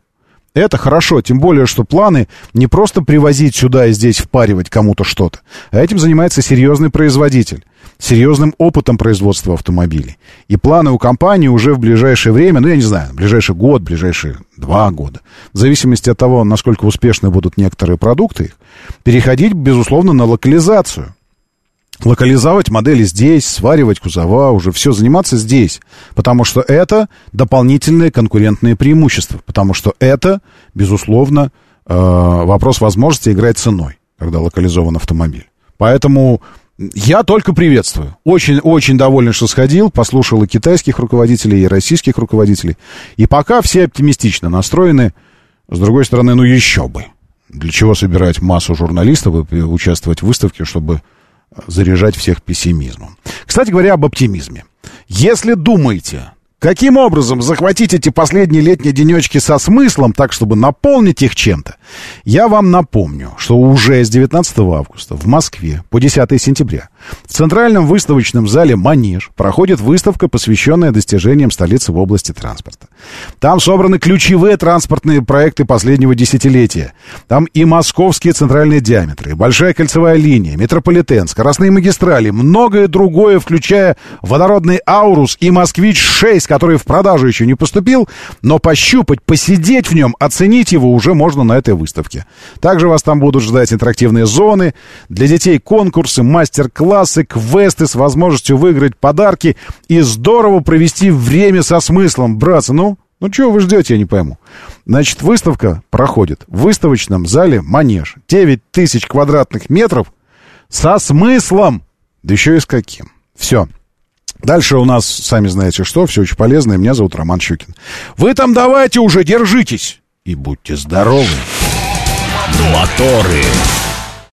Это хорошо, тем более, что планы не просто привозить сюда и здесь впаривать кому-то что-то, а этим занимается серьезный производитель серьезным опытом производства автомобилей. И планы у компании уже в ближайшее время, ну, я не знаю, ближайший год, ближайшие два года, в зависимости от того, насколько успешны будут некоторые продукты их, переходить, безусловно, на локализацию. Локализовать модели здесь, сваривать кузова, уже все заниматься здесь. Потому что это дополнительные конкурентные преимущества. Потому что это, безусловно, э, вопрос возможности играть ценой, когда локализован автомобиль. Поэтому я только приветствую. Очень, очень доволен, что сходил, послушал и китайских руководителей, и российских руководителей. И пока все оптимистично настроены. С другой стороны, ну еще бы. Для чего собирать массу журналистов и участвовать в выставке, чтобы заряжать всех пессимизмом. Кстати говоря, об оптимизме. Если думаете, каким образом захватить эти последние летние денечки со смыслом, так, чтобы наполнить их чем-то, я вам напомню, что уже с 19 августа в Москве по 10 сентября в Центральном выставочном зале «Манеж» проходит выставка, посвященная достижениям столицы в области транспорта. Там собраны ключевые транспортные проекты последнего десятилетия. Там и московские центральные диаметры, и большая кольцевая линия, метрополитен, скоростные магистрали, многое другое, включая водородный «Аурус» и «Москвич-6», который в продажу еще не поступил, но пощупать, посидеть в нем, оценить его уже можно на этой выставке. Также вас там будут ждать интерактивные зоны, для детей конкурсы, мастер-классы, классы, квесты с возможностью выиграть подарки и здорово провести время со смыслом. Братцы, ну, ну чего вы ждете, я не пойму. Значит, выставка проходит в выставочном зале «Манеж». 9 тысяч квадратных метров со смыслом. Да еще и с каким. Все. Дальше у нас, сами знаете что, все очень полезное. Меня зовут Роман Щукин. Вы там давайте уже держитесь и будьте здоровы. Моторы.